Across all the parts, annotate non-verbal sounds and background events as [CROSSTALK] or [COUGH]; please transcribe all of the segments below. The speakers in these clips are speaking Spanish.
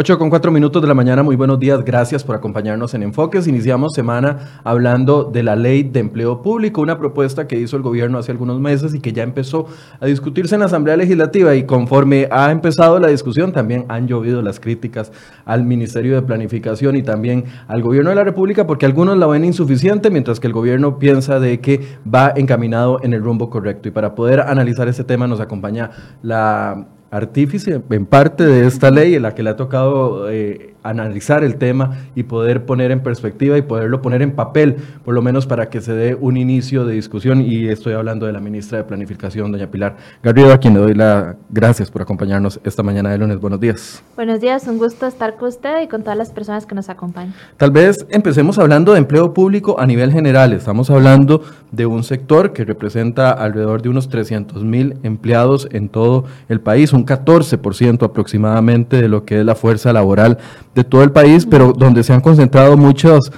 8 con 4 minutos de la mañana, muy buenos días, gracias por acompañarnos en Enfoques. Iniciamos semana hablando de la ley de empleo público, una propuesta que hizo el gobierno hace algunos meses y que ya empezó a discutirse en la Asamblea Legislativa y conforme ha empezado la discusión también han llovido las críticas al Ministerio de Planificación y también al gobierno de la República porque algunos la ven insuficiente mientras que el gobierno piensa de que va encaminado en el rumbo correcto. Y para poder analizar este tema nos acompaña la artífice en parte de esta ley en la que le ha tocado eh, analizar el tema y poder poner en perspectiva y poderlo poner en papel, por lo menos para que se dé un inicio de discusión. Y estoy hablando de la ministra de Planificación, doña Pilar Garrido, a quien le doy las gracias por acompañarnos esta mañana de lunes. Buenos días. Buenos días, un gusto estar con usted y con todas las personas que nos acompañan. Tal vez empecemos hablando de empleo público a nivel general. Estamos hablando de un sector que representa alrededor de unos 300 mil empleados en todo el país, un 14% aproximadamente de lo que es la fuerza laboral de todo el país, pero donde se han concentrado muchas,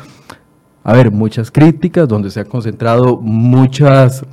a ver, muchas críticas, donde se han concentrado muchas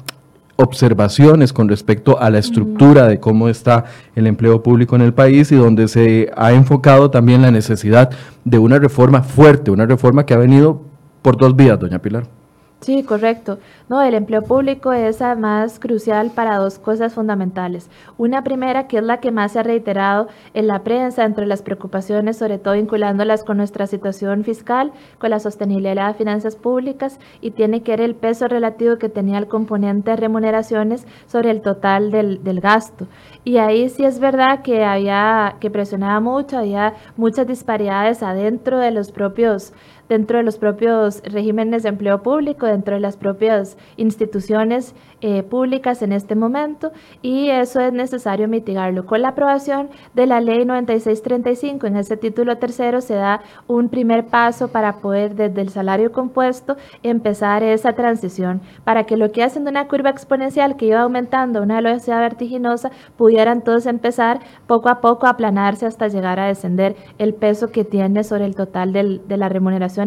observaciones con respecto a la estructura de cómo está el empleo público en el país y donde se ha enfocado también la necesidad de una reforma fuerte, una reforma que ha venido por dos vías, doña Pilar. Sí, correcto. No, el empleo público es además crucial para dos cosas fundamentales. Una primera, que es la que más se ha reiterado en la prensa, entre las preocupaciones, sobre todo vinculándolas con nuestra situación fiscal, con la sostenibilidad de finanzas públicas, y tiene que ver el peso relativo que tenía el componente de remuneraciones sobre el total del, del gasto. Y ahí sí es verdad que había, que presionaba mucho, había muchas disparidades adentro de los propios dentro de los propios regímenes de empleo público, dentro de las propias instituciones eh, públicas en este momento y eso es necesario mitigarlo. Con la aprobación de la ley 9635 en ese título tercero se da un primer paso para poder desde el salario compuesto empezar esa transición para que lo que hacen de una curva exponencial que iba aumentando a una velocidad vertiginosa pudieran todos empezar poco a poco a aplanarse hasta llegar a descender el peso que tiene sobre el total del, de las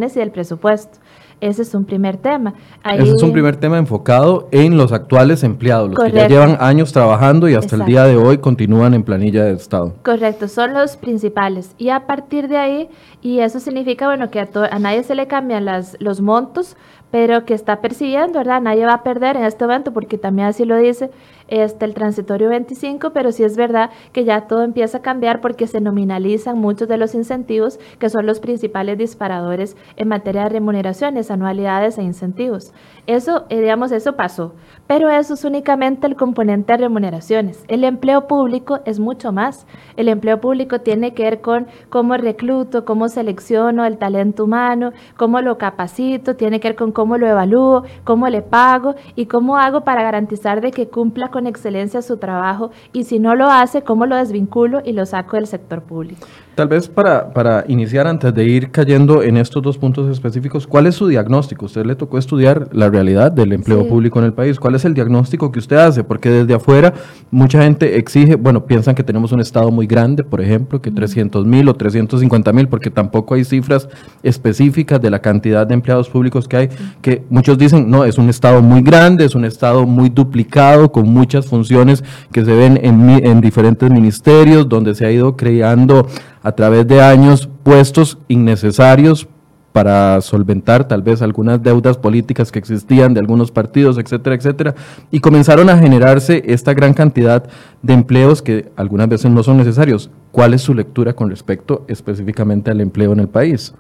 y del presupuesto. Ese es un primer tema. Ese es un primer tema enfocado en los actuales empleados, los que ya llevan años trabajando y hasta el día de hoy continúan en planilla de Estado. Correcto, son los principales. Y a partir de ahí, y eso significa, bueno, que a, a nadie se le cambian las, los montos, pero que está percibiendo, ¿verdad? Nadie va a perder en este momento porque también así lo dice este, el transitorio 25, pero sí es verdad que ya todo empieza a cambiar porque se nominalizan muchos de los incentivos que son los principales disparadores en materia de remuneraciones, anualidades e incentivos. Eso, eh, digamos, eso pasó, pero eso es únicamente el componente de remuneraciones. El empleo público es mucho más. El empleo público tiene que ver con cómo recluto, cómo selecciono el talento humano, cómo lo capacito, tiene que ver con cómo lo evalúo, cómo le pago y cómo hago para garantizar de que cumpla con excelencia su trabajo y si no lo hace, cómo lo desvinculo y lo saco del sector público. Tal vez para, para iniciar, antes de ir cayendo en estos dos puntos específicos, ¿cuál es su diagnóstico? Usted le tocó estudiar la realidad del empleo público en el país. ¿Cuál es el diagnóstico que usted hace? Porque desde afuera mucha gente exige, bueno, piensan que tenemos un Estado muy grande, por ejemplo, que 300 mil o 350 mil, porque tampoco hay cifras específicas de la cantidad de empleados públicos que hay, que muchos dicen, no, es un Estado muy grande, es un Estado muy duplicado, con muchas funciones que se ven en, en diferentes ministerios, donde se ha ido creando a través de años puestos innecesarios para solventar tal vez algunas deudas políticas que existían de algunos partidos, etcétera, etcétera, y comenzaron a generarse esta gran cantidad de empleos que algunas veces no son necesarios. ¿Cuál es su lectura con respecto específicamente al empleo en el país?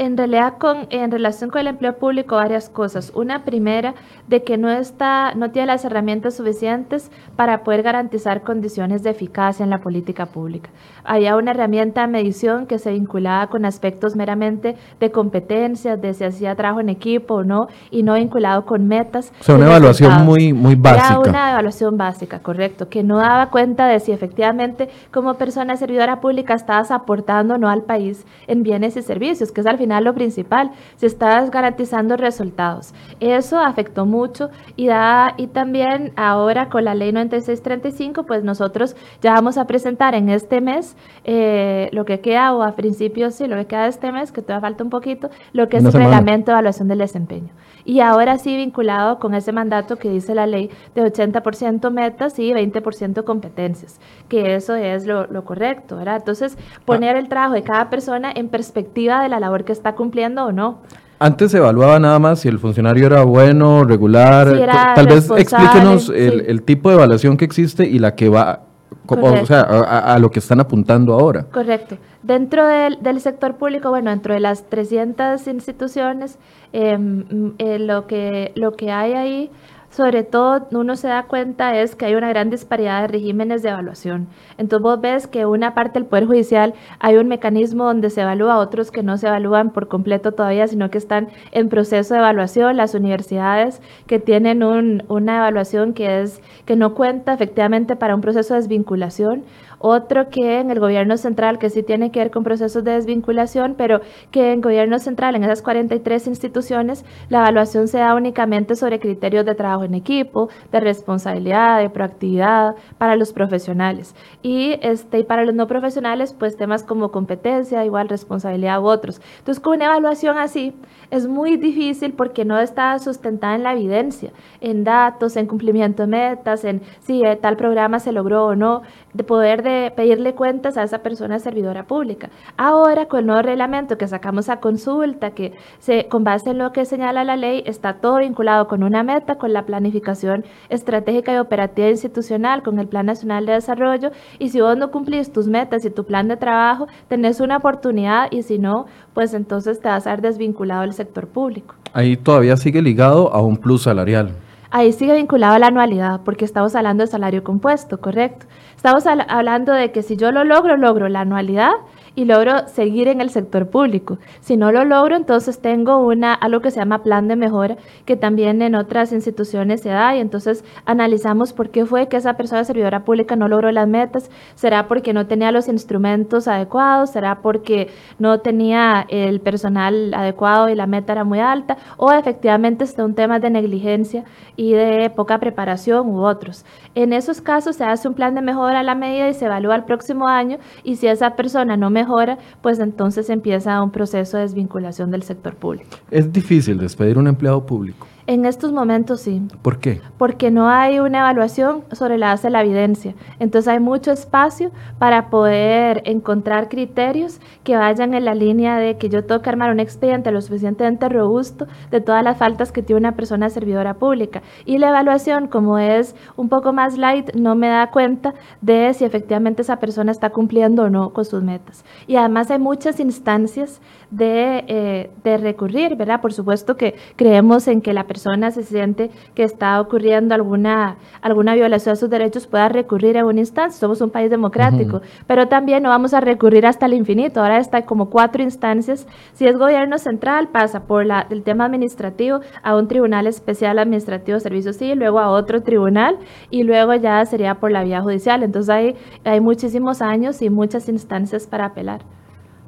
En realidad con, en relación con el empleo público varias cosas. Una primera, de que no, está, no tiene las herramientas suficientes para poder garantizar condiciones de eficacia en la política pública. Había una herramienta de medición que se vinculaba con aspectos meramente de competencias, de si hacía trabajo en equipo o no, y no vinculado con metas. O sea, una evaluación muy, muy básica. Era una evaluación básica, correcto, que no daba cuenta de si efectivamente como persona servidora pública estabas aportando o no al país en bienes y servicios, que es al final final lo principal, si estás garantizando resultados. Eso afectó mucho y, da, y también ahora con la ley 9635, pues nosotros ya vamos a presentar en este mes eh, lo que queda, o a principios sí, lo que queda de este mes, que todavía falta un poquito, lo que es el reglamento de evaluación del desempeño. Y ahora sí vinculado con ese mandato que dice la ley de 80% metas y 20% competencias, que eso es lo, correcto, ¿verdad? Entonces, poner el trabajo de cada persona en perspectiva de la labor que está cumpliendo o no. Antes se evaluaba nada más si el funcionario era bueno, regular. Tal vez explíquenos el, tipo de evaluación que existe y la que va o sea, a, lo que están apuntando ahora. Correcto. Dentro del, del, sector público, bueno, dentro de las 300 instituciones, em, eh, lo, que, lo que hay ahí sobre todo uno se da cuenta es que hay una gran disparidad de regímenes de evaluación. Entonces vos ves que una parte del Poder Judicial hay un mecanismo donde se evalúa, otros que no se evalúan por completo todavía, sino que están en proceso de evaluación. Las universidades que tienen una evaluación que, es, que no cuenta efectivamente para un proceso de desvinculación otro que en el gobierno central, que sí tiene que ver con procesos de desvinculación, pero que en gobierno central, en esas 43 instituciones, la evaluación se da únicamente sobre criterios de trabajo en equipo, de responsabilidad, de proactividad para los profesionales. Y, este, para los no profesionales, pues temas como competencia, igual responsabilidad u otros. Entonces, con una evaluación así, es muy difícil porque no está sustentada en la evidencia, en datos, en cumplimiento de metas, en si eh, tal programa se logró o no, de poder de pedirle cuentas a esa persona servidora pública. Ahora, con el nuevo reglamento que sacamos a consulta, que se, con base en lo que señala la ley, está todo vinculado con una meta, con la planificación estratégica y operativa institucional, con el Plan Nacional de Desarrollo, y si vos no cumplís tus metas y tu plan de trabajo, tenés una oportunidad, y si no, pues entonces te vas a ver desvinculado del sector público. Ahí todavía sigue ligado a un plus salarial. Ahí sigue vinculado a la anualidad, porque estamos hablando de salario compuesto, correcto. Estamos hablando de que si yo lo logro, logro la anualidad y logro seguir en el sector público. Si no lo logro, entonces tengo una, algo que se llama plan de mejora, que también en otras instituciones se da, y entonces analizamos por qué fue que esa persona servidora pública no logró las metas. ¿Será porque no tenía los instrumentos adecuados? ¿Será porque no tenía el personal adecuado y la meta era muy alta? ¿O efectivamente está un tema de negligencia y de poca preparación u otros? En esos casos se hace un plan de mejora a la medida y se evalúa el próximo año, y si esa persona no mejora, mejora, pues entonces empieza un proceso de desvinculación del sector público. Es difícil despedir un empleado público. En estos momentos sí. ¿Por qué? Porque no hay una evaluación sobre la base de la evidencia. Entonces hay mucho espacio para poder encontrar criterios que vayan en la línea de que yo tengo que armar un expediente lo suficientemente robusto de todas las faltas que tiene una persona servidora pública. Y la evaluación, como es un poco más light, no me da cuenta de si efectivamente esa persona está cumpliendo o no con sus metas. Y además hay muchas instancias de, eh, de recurrir, ¿verdad? Por supuesto que creemos en que la persona se siente que está ocurriendo alguna, alguna violación de sus derechos, pueda recurrir a una instancia. Somos un país democrático, pero también no vamos a recurrir hasta el infinito. Ahora está como cuatro instancias. Si es gobierno central, pasa por la, el tema administrativo a un tribunal especial administrativo de servicios civil, luego a otro tribunal y luego ya sería por la vía judicial. Entonces hay, hay muchísimos años y muchas instancias para apelar.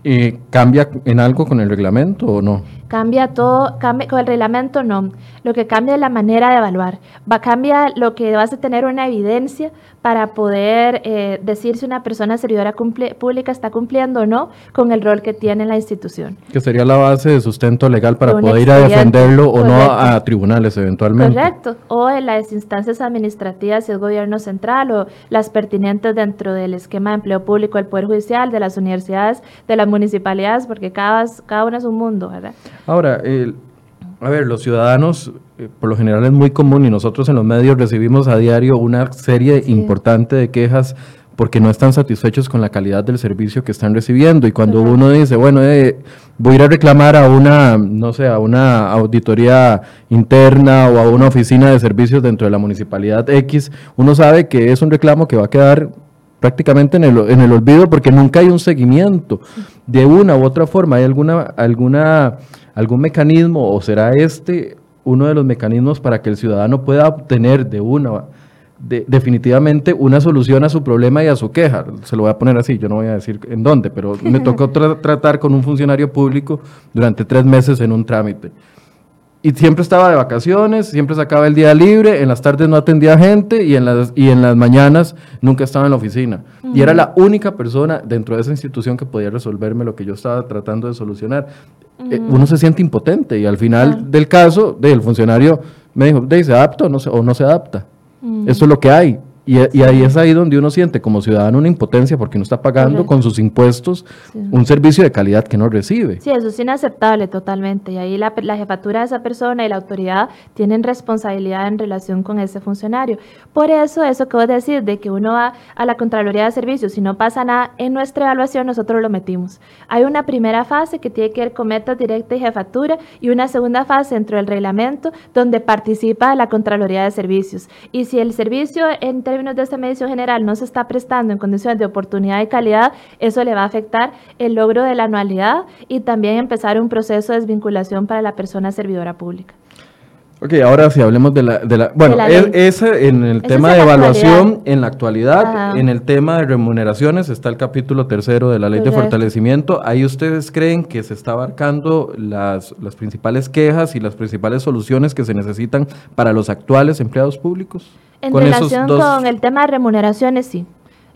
¿Y ¿Cambia en algo con el reglamento o no? Cambia todo, cambia, con el reglamento no. Lo que cambia es la manera de evaluar. Va, cambia lo que vas a tener una evidencia para poder eh, decir si una persona servidora pública está cumpliendo o no con el rol que tiene en la institución. Que sería la base de sustento legal para poder ir a defenderlo o no a tribunales eventualmente. Correcto. O en las instancias administrativas, si es gobierno central o las pertinentes dentro del esquema de empleo público del Poder Judicial, de las universidades, de las municipalidades, porque cada, cada una es un mundo, ¿verdad? Ahora, a ver, los ciudadanos, eh, por lo general es muy común y nosotros en los medios recibimos a diario una serie importante de quejas porque no están satisfechos con la calidad del servicio que están recibiendo. Y cuando uno dice, bueno, eh, voy a ir a reclamar a una, no sé, a una auditoría interna o a una oficina de servicios dentro de la municipalidad X, uno sabe que es un reclamo que va a quedar prácticamente en el, en el olvido porque nunca hay un seguimiento de una u otra forma. ¿Hay alguna, alguna algún mecanismo o será este uno de los mecanismos para que el ciudadano pueda obtener de una definitivamente una solución a su problema y a su queja. Se lo voy a poner así, yo no voy a decir en dónde, pero me [LAUGHS] tocó tratar con un funcionario público durante tres meses en un trámite. Y siempre estaba de vacaciones, siempre sacaba el día libre, en las tardes no atendía gente y en las, y en las mañanas nunca estaba en la oficina. Y era la única persona dentro de esa institución que podía resolverme lo que yo estaba tratando de solucionar. Eh, uno se siente impotente y al final del caso, el funcionario me dijo, ¿se adapta o no se, o no se adapta? Eso es lo que hay. Y, ahí es ahí donde uno siente como ciudadano una impotencia porque uno está pagando con sus impuestos un servicio de calidad que no recibe. Sí, eso es inaceptable totalmente. Y ahí la, la, jefatura de esa persona y la autoridad tienen responsabilidad en relación con ese funcionario. Por eso, eso que vos decís de que uno va a la Contraloría de Servicios y no pasa nada, en nuestra evaluación nosotros lo metimos. Hay una primera fase que tiene que ver con metas directas y jefatura y una segunda fase dentro del reglamento donde participa la Contraloría de Servicios. Y si el servicio entre términos de esta medición general no se está prestando en condiciones de oportunidad y calidad, eso le va a afectar el logro de la anualidad y también empezar un proceso de desvinculación para la persona servidora pública. Ok, ahora sí hablemos de la... De la bueno, ese en el tema de evaluación en la actualidad, en el tema de remuneraciones está el capítulo tercero de la ley de fortalecimiento. Ahí ustedes creen que se está abarcando las, las principales quejas y las principales soluciones que se necesitan para los actuales empleados públicos. En relación con el tema de remuneraciones, sí.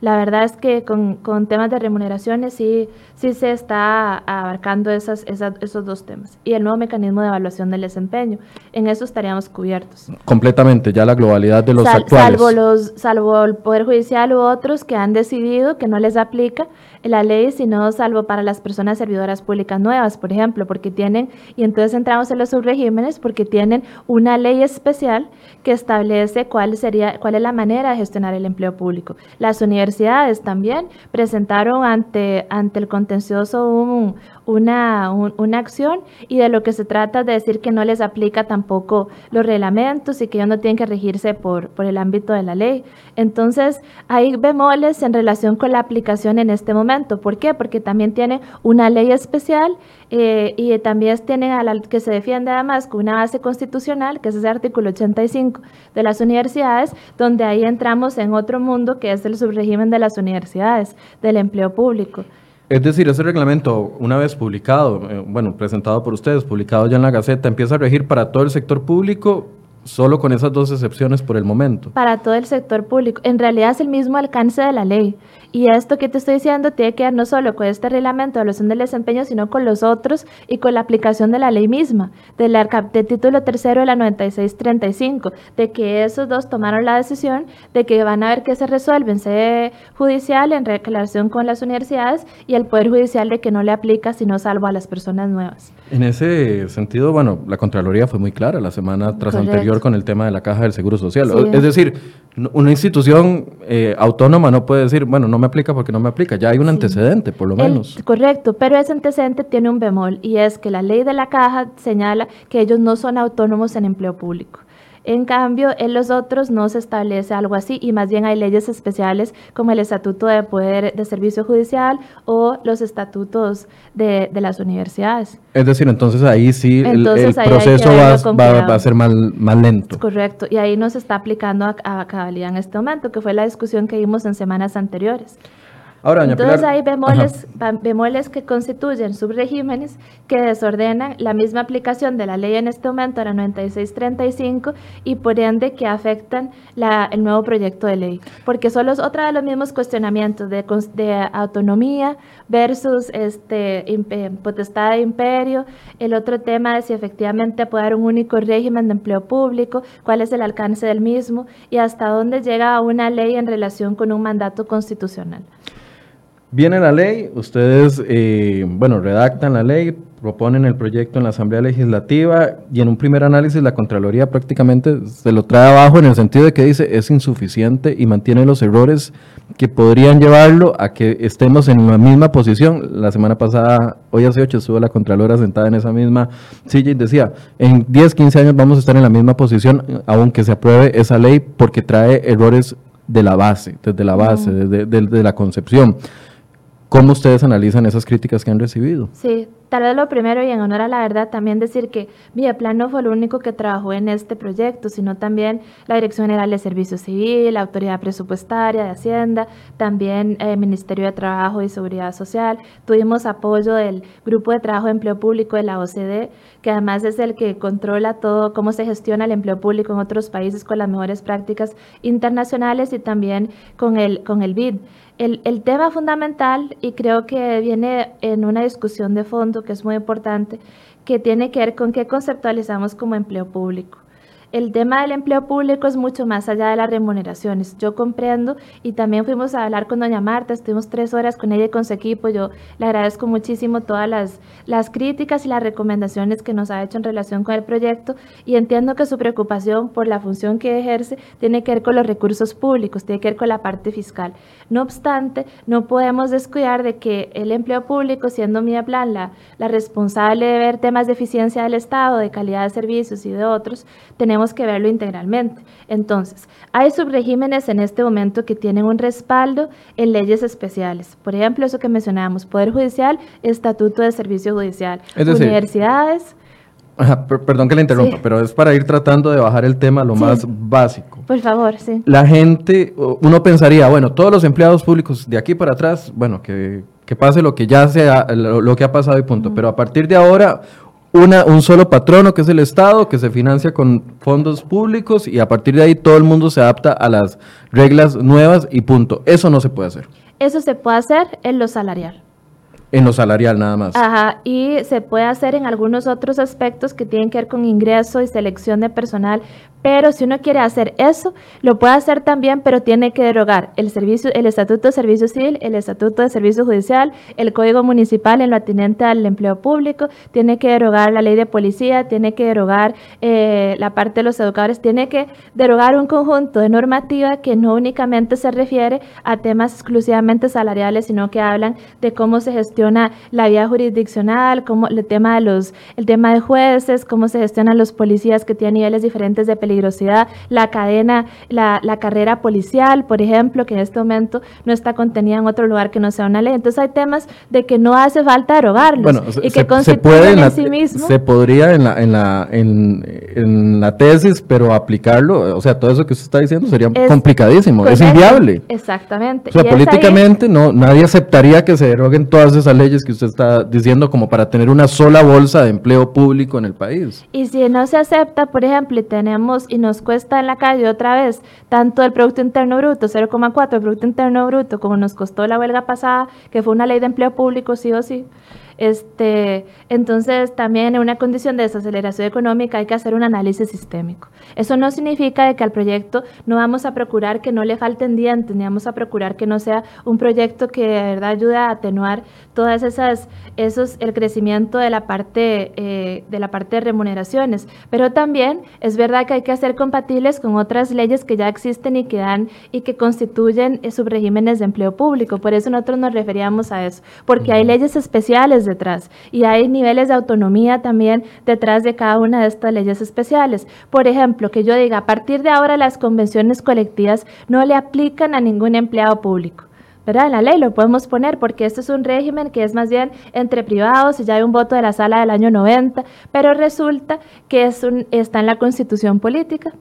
La verdad es que con, con, temas de remuneraciones sí, sí se está abarcando esas, esos dos temas. Y el nuevo mecanismo de evaluación del desempeño. En eso estaríamos cubiertos. Completamente, ya la globalidad de los actuales. Salvo, los, salvo el Poder Judicial u otros que han decidido que no les aplica la ley, sino salvo para las personas servidoras públicas nuevas, por ejemplo, porque tienen, y entonces entramos en los subregímenes, porque tienen una ley especial que establece cuál, sería, cuál es la manera de gestionar el empleo público. Las universidades también presentaron ante, ante el contencioso un, una, una acción y de lo que se trata de decir que no les aplica tampoco los reglamentos y que ellos no tienen que regirse por, por el ámbito de la ley. Entonces, hay bemoles en relación con la aplicación en este momento. ¿Por qué? Porque también tiene una ley especial eh, y también tienen a la que se defiende además con una base constitucional, que es ese artículo 85 de las universidades, donde ahí entramos en otro mundo que es el subrégimen de las universidades, del empleo público. Es decir, ese reglamento, una vez publicado, eh, bueno, presentado por ustedes, publicado ya en la Gaceta, empieza a regir para todo el sector público Solo con esas dos excepciones por el momento. Para todo el sector público. En realidad es el mismo alcance de la ley. Y esto que te estoy diciendo tiene que ver no solo con este reglamento de evaluación del desempeño, sino con los otros y con la aplicación de la ley misma, del de título tercero de la 9635, de que esos dos tomaron la decisión de que van a ver qué se resuelve en sede judicial en relación con las universidades y el Poder Judicial de que no le aplica sino salvo a las personas nuevas. En ese sentido, bueno, la Contraloría fue muy clara la semana tras anterior con el tema de la caja del Seguro Social. Es decir, una institución eh, autónoma no puede decir, bueno, no me aplica porque no me aplica, ya hay un antecedente, por lo menos. correcto, pero ese antecedente tiene un bemol y es que la ley de la caja señala que ellos no son autónomos en empleo público. En cambio, en los otros no se establece algo así y más bien hay leyes especiales como el Estatuto de Poder de Servicio Judicial o los estatutos de, las universidades. Es decir, entonces ahí sí el, proceso va, a ser más, más, lento. Correcto, y ahí no se está aplicando a, a cabalidad en este momento, que fue la discusión que vimos en semanas anteriores. Entonces hay bemoles, bemoles que constituyen subregímenes que desordenan la misma aplicación de la ley en este momento, la 9635, y por ende que afectan el nuevo proyecto de ley. Porque solo es otra de los mismos cuestionamientos de, de autonomía versus este, potestad de imperio, el otro tema de si efectivamente puede haber un único régimen de empleo público, cuál es el alcance del mismo y hasta dónde llega una ley en relación con un mandato constitucional. Viene la ley, ustedes, eh, bueno, redactan la ley, proponen el proyecto en la Asamblea Legislativa y en un primer análisis la Contraloría prácticamente se lo trae abajo en el sentido de que dice es insuficiente y mantiene los errores que podrían llevarlo a que estemos en la misma posición. La semana pasada, hoy hace ocho, estuvo la Contralora sentada en esa misma silla y decía, en 10, 15 años vamos a estar en la misma posición aunque se apruebe esa ley porque trae errores de la base, desde la base, desde, desde la concepción ¿Cómo ustedes analizan esas críticas que han recibido? Sí, tal vez lo primero y en honor a la verdad también decir que Plan no fue lo único que trabajó en este proyecto, sino también la Dirección General de Servicio Civil, la Autoridad Presupuestaria de Hacienda, también el Ministerio de Trabajo y Seguridad Social. Tuvimos apoyo del Grupo de Trabajo de Empleo Público de la OCDE, que además es el que controla todo cómo se gestiona el empleo público en otros países con las mejores prácticas internacionales y también con el, con el BID. El, el, tema fundamental, y creo que viene en una discusión de fondo que es muy importante, que tiene que ver con qué conceptualizamos como empleo público el tema del empleo público es mucho más allá de las remuneraciones. Yo comprendo y también fuimos a hablar con doña Marta, estuvimos tres horas con ella y con su equipo. Yo le agradezco muchísimo todas las, las críticas y las recomendaciones que nos ha hecho en relación con el proyecto y entiendo que su preocupación por la función que ejerce tiene que ver con los recursos públicos, tiene que ver con la parte fiscal. No obstante, no podemos descuidar de que el empleo público, siendo mi plan la, la responsable de ver temas de eficiencia del Estado, de calidad de servicios y de otros, tenemos tenemos que verlo integralmente. Entonces, hay subregímenes en este momento que tienen un respaldo en leyes especiales. Por ejemplo, eso que mencionábamos, Poder Judicial, Estatuto de Servicio Judicial, universidades. perdón que le interrumpa, pero es para ir tratando de bajar el tema lo más básico. Por favor, sí. La gente, uno pensaría, bueno, todos los empleados públicos de aquí para atrás, bueno, que, que pase lo que ya sea, lo, que ha pasado y punto. Pero a partir de ahora, una, un solo patrono que es el Estado, que se financia con fondos públicos y a partir de ahí todo el mundo se adapta a las reglas nuevas y punto. Eso no se puede hacer. Eso se puede hacer en lo salarial. En lo salarial nada más. Ajá, y se puede hacer en algunos otros aspectos que tienen que ver con ingreso y selección de personal, pero si uno quiere hacer eso, lo puede hacer también, pero tiene que derogar el servicio, el Estatuto de Servicio Civil, el Estatuto de Servicio Judicial, el Código Municipal en lo atinente al empleo público, tiene que derogar la ley de policía, tiene que derogar eh, la parte de los educadores, tiene que derogar un conjunto de normativa que no únicamente se refiere a temas exclusivamente salariales, sino que hablan de cómo se gestiona la vía jurisdiccional, cómo el tema de los, el tema de jueces, cómo se gestionan los policías que tienen niveles diferentes de peligrosidad la cadena, la, la, carrera policial, por ejemplo, que en este momento no está contenida en otro lugar que no sea una ley. Entonces hay temas de que no hace falta derogarlos y que constituyen en, sí mismo. Se podría en la, en, la, en, la tesis, pero aplicarlo, o sea, todo eso que usted está diciendo sería complicadísimo, es inviable. Exactamente. O sea, políticamente no, nadie aceptaría que se deroguen todas esas leyes que usted está diciendo como para tener una sola bolsa de empleo público en el país. Y si no se acepta, por ejemplo, y tenemos y nos cuesta en la calle otra vez tanto el Producto Interno Bruto, 0,4 el Producto Interno Bruto, como nos costó la huelga pasada, que fue una ley de empleo público sí o sí, este, entonces, también en una condición de desaceleración económica hay que hacer un análisis sistémico. Eso no significa que al proyecto no vamos a procurar que no le falten dientes, ni vamos a procurar que no sea un proyecto que de verdad ayude a atenuar todas esas, esos, el crecimiento de la parte, eh, de la parte de remuneraciones. Pero también es verdad que hay que hacer compatibles con otras leyes que ya existen y que dan y que constituyen eh, subregímenes de empleo público. Por eso nosotros nos referíamos a eso, porque hay leyes especiales detrás y hay niveles de autonomía también detrás de cada una de estas leyes especiales. Por ejemplo, que yo diga, a partir de ahora las convenciones colectivas no le aplican a ningún empleado público. ¿verdad? La ley lo podemos poner porque esto es un régimen que es más bien entre privados y ya hay un voto de la sala del año 90, pero resulta que es un, está en la constitución política.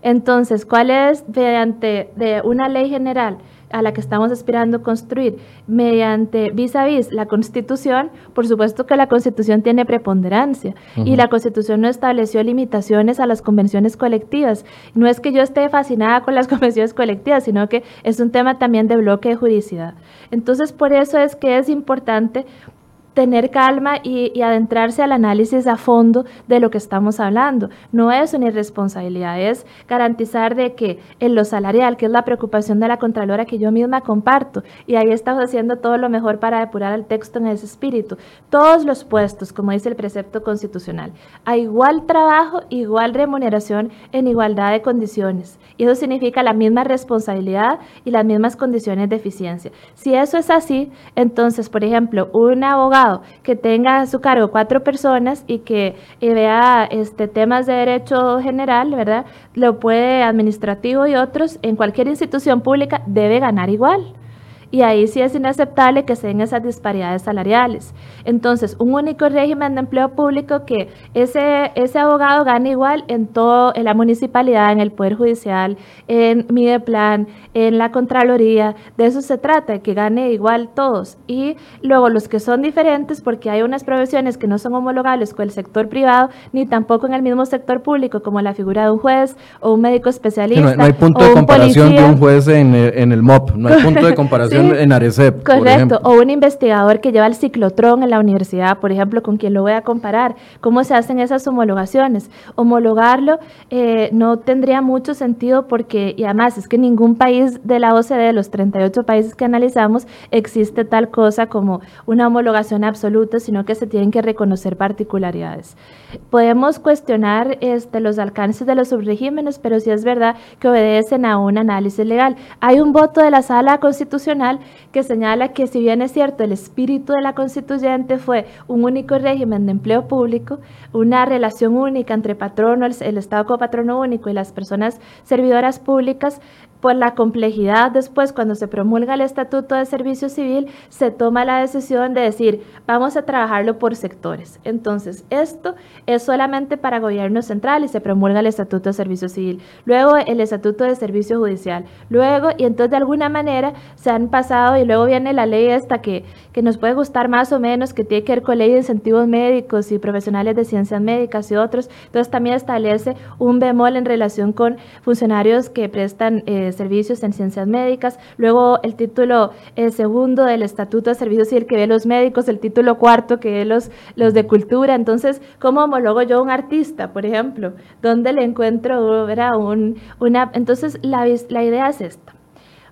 Entonces, ¿cuál es mediante de una ley general a la que estamos aspirando construir mediante vis a vis la Constitución, por supuesto que la Constitución tiene preponderancia y la Constitución no estableció limitaciones a las convenciones colectivas. No es que yo esté fascinada con las [LAUGHS] convenciones colectivas, sino que es un tema también de bloque de juridicidad. Entonces, por eso es que es importante tener calma y, adentrarse al análisis a fondo de lo que estamos hablando. No es una irresponsabilidad, es garantizar de que en lo salarial, que es la preocupación de la Contralora que yo misma comparto, y ahí estamos haciendo todo lo mejor para depurar el texto en ese espíritu, todos los puestos, como dice el precepto constitucional, a igual trabajo, igual remuneración en igualdad de condiciones. Y eso significa la misma responsabilidad y las mismas condiciones de eficiencia. Si eso es así, entonces, por ejemplo, un abogado que tenga a su cargo cuatro personas y que vea este, temas de derecho general, ¿verdad? Lo puede administrativo y otros en cualquier institución pública debe ganar igual. Y ahí sí es inaceptable que se den esas disparidades salariales. Entonces, un único régimen de empleo público que ese, ese abogado gane igual en todo, en la municipalidad, en el Poder Judicial, en Mideplan, en la Contraloría, de eso se trata, que gane igual todos. Y luego los que son diferentes, porque hay unas profesiones que no son homologables con el sector privado, ni tampoco en el mismo sector público, como la figura de un juez o un médico especialista. No, hay punto de comparación de un juez en el, en el, MOP, no hay punto de comparación en ARECEP. Correcto, o un investigador que lleva el ciclotrón en la universidad, por ejemplo, con quien lo voy a comparar. ¿Cómo se hacen esas homologaciones? Homologarlo eh, no tendría mucho sentido porque, y además es que ningún país de la OCDE, los 38 países que analizamos, existe tal cosa como una homologación absoluta, sino que se tienen que reconocer particularidades. Podemos cuestionar este, los alcances de los subregímenes, pero sí es verdad que obedecen a un análisis legal. Hay un voto de la Sala Constitucional que señala que si bien es cierto, el espíritu de la constituyente fue un único régimen de empleo público, una relación única entre el, el Estado como patrono único y las personas servidoras públicas, por la complejidad después, cuando se promulga el Estatuto de Servicio Civil, se toma la decisión de decir, vamos a trabajarlo por sectores. Entonces, esto es solamente para gobierno central y se promulga el Estatuto de Servicio Civil. Luego, el Estatuto de Servicio Judicial. Luego, y entonces de alguna manera se han pasado y luego viene la ley esta que, que nos puede gustar más o menos, que tiene que ver con ley de incentivos médicos y profesionales de ciencias médicas y otros. Entonces, también establece un bemol en relación con funcionarios que prestan... Eh, servicios en ciencias médicas, luego el título segundo del Estatuto de Servicios Civil que ve los médicos, el título cuarto que ve los, los de cultura. Entonces, ¿cómo homologo yo un artista, por ejemplo? ¿Dónde le encuentro Un, una... Entonces, la, la idea es esta.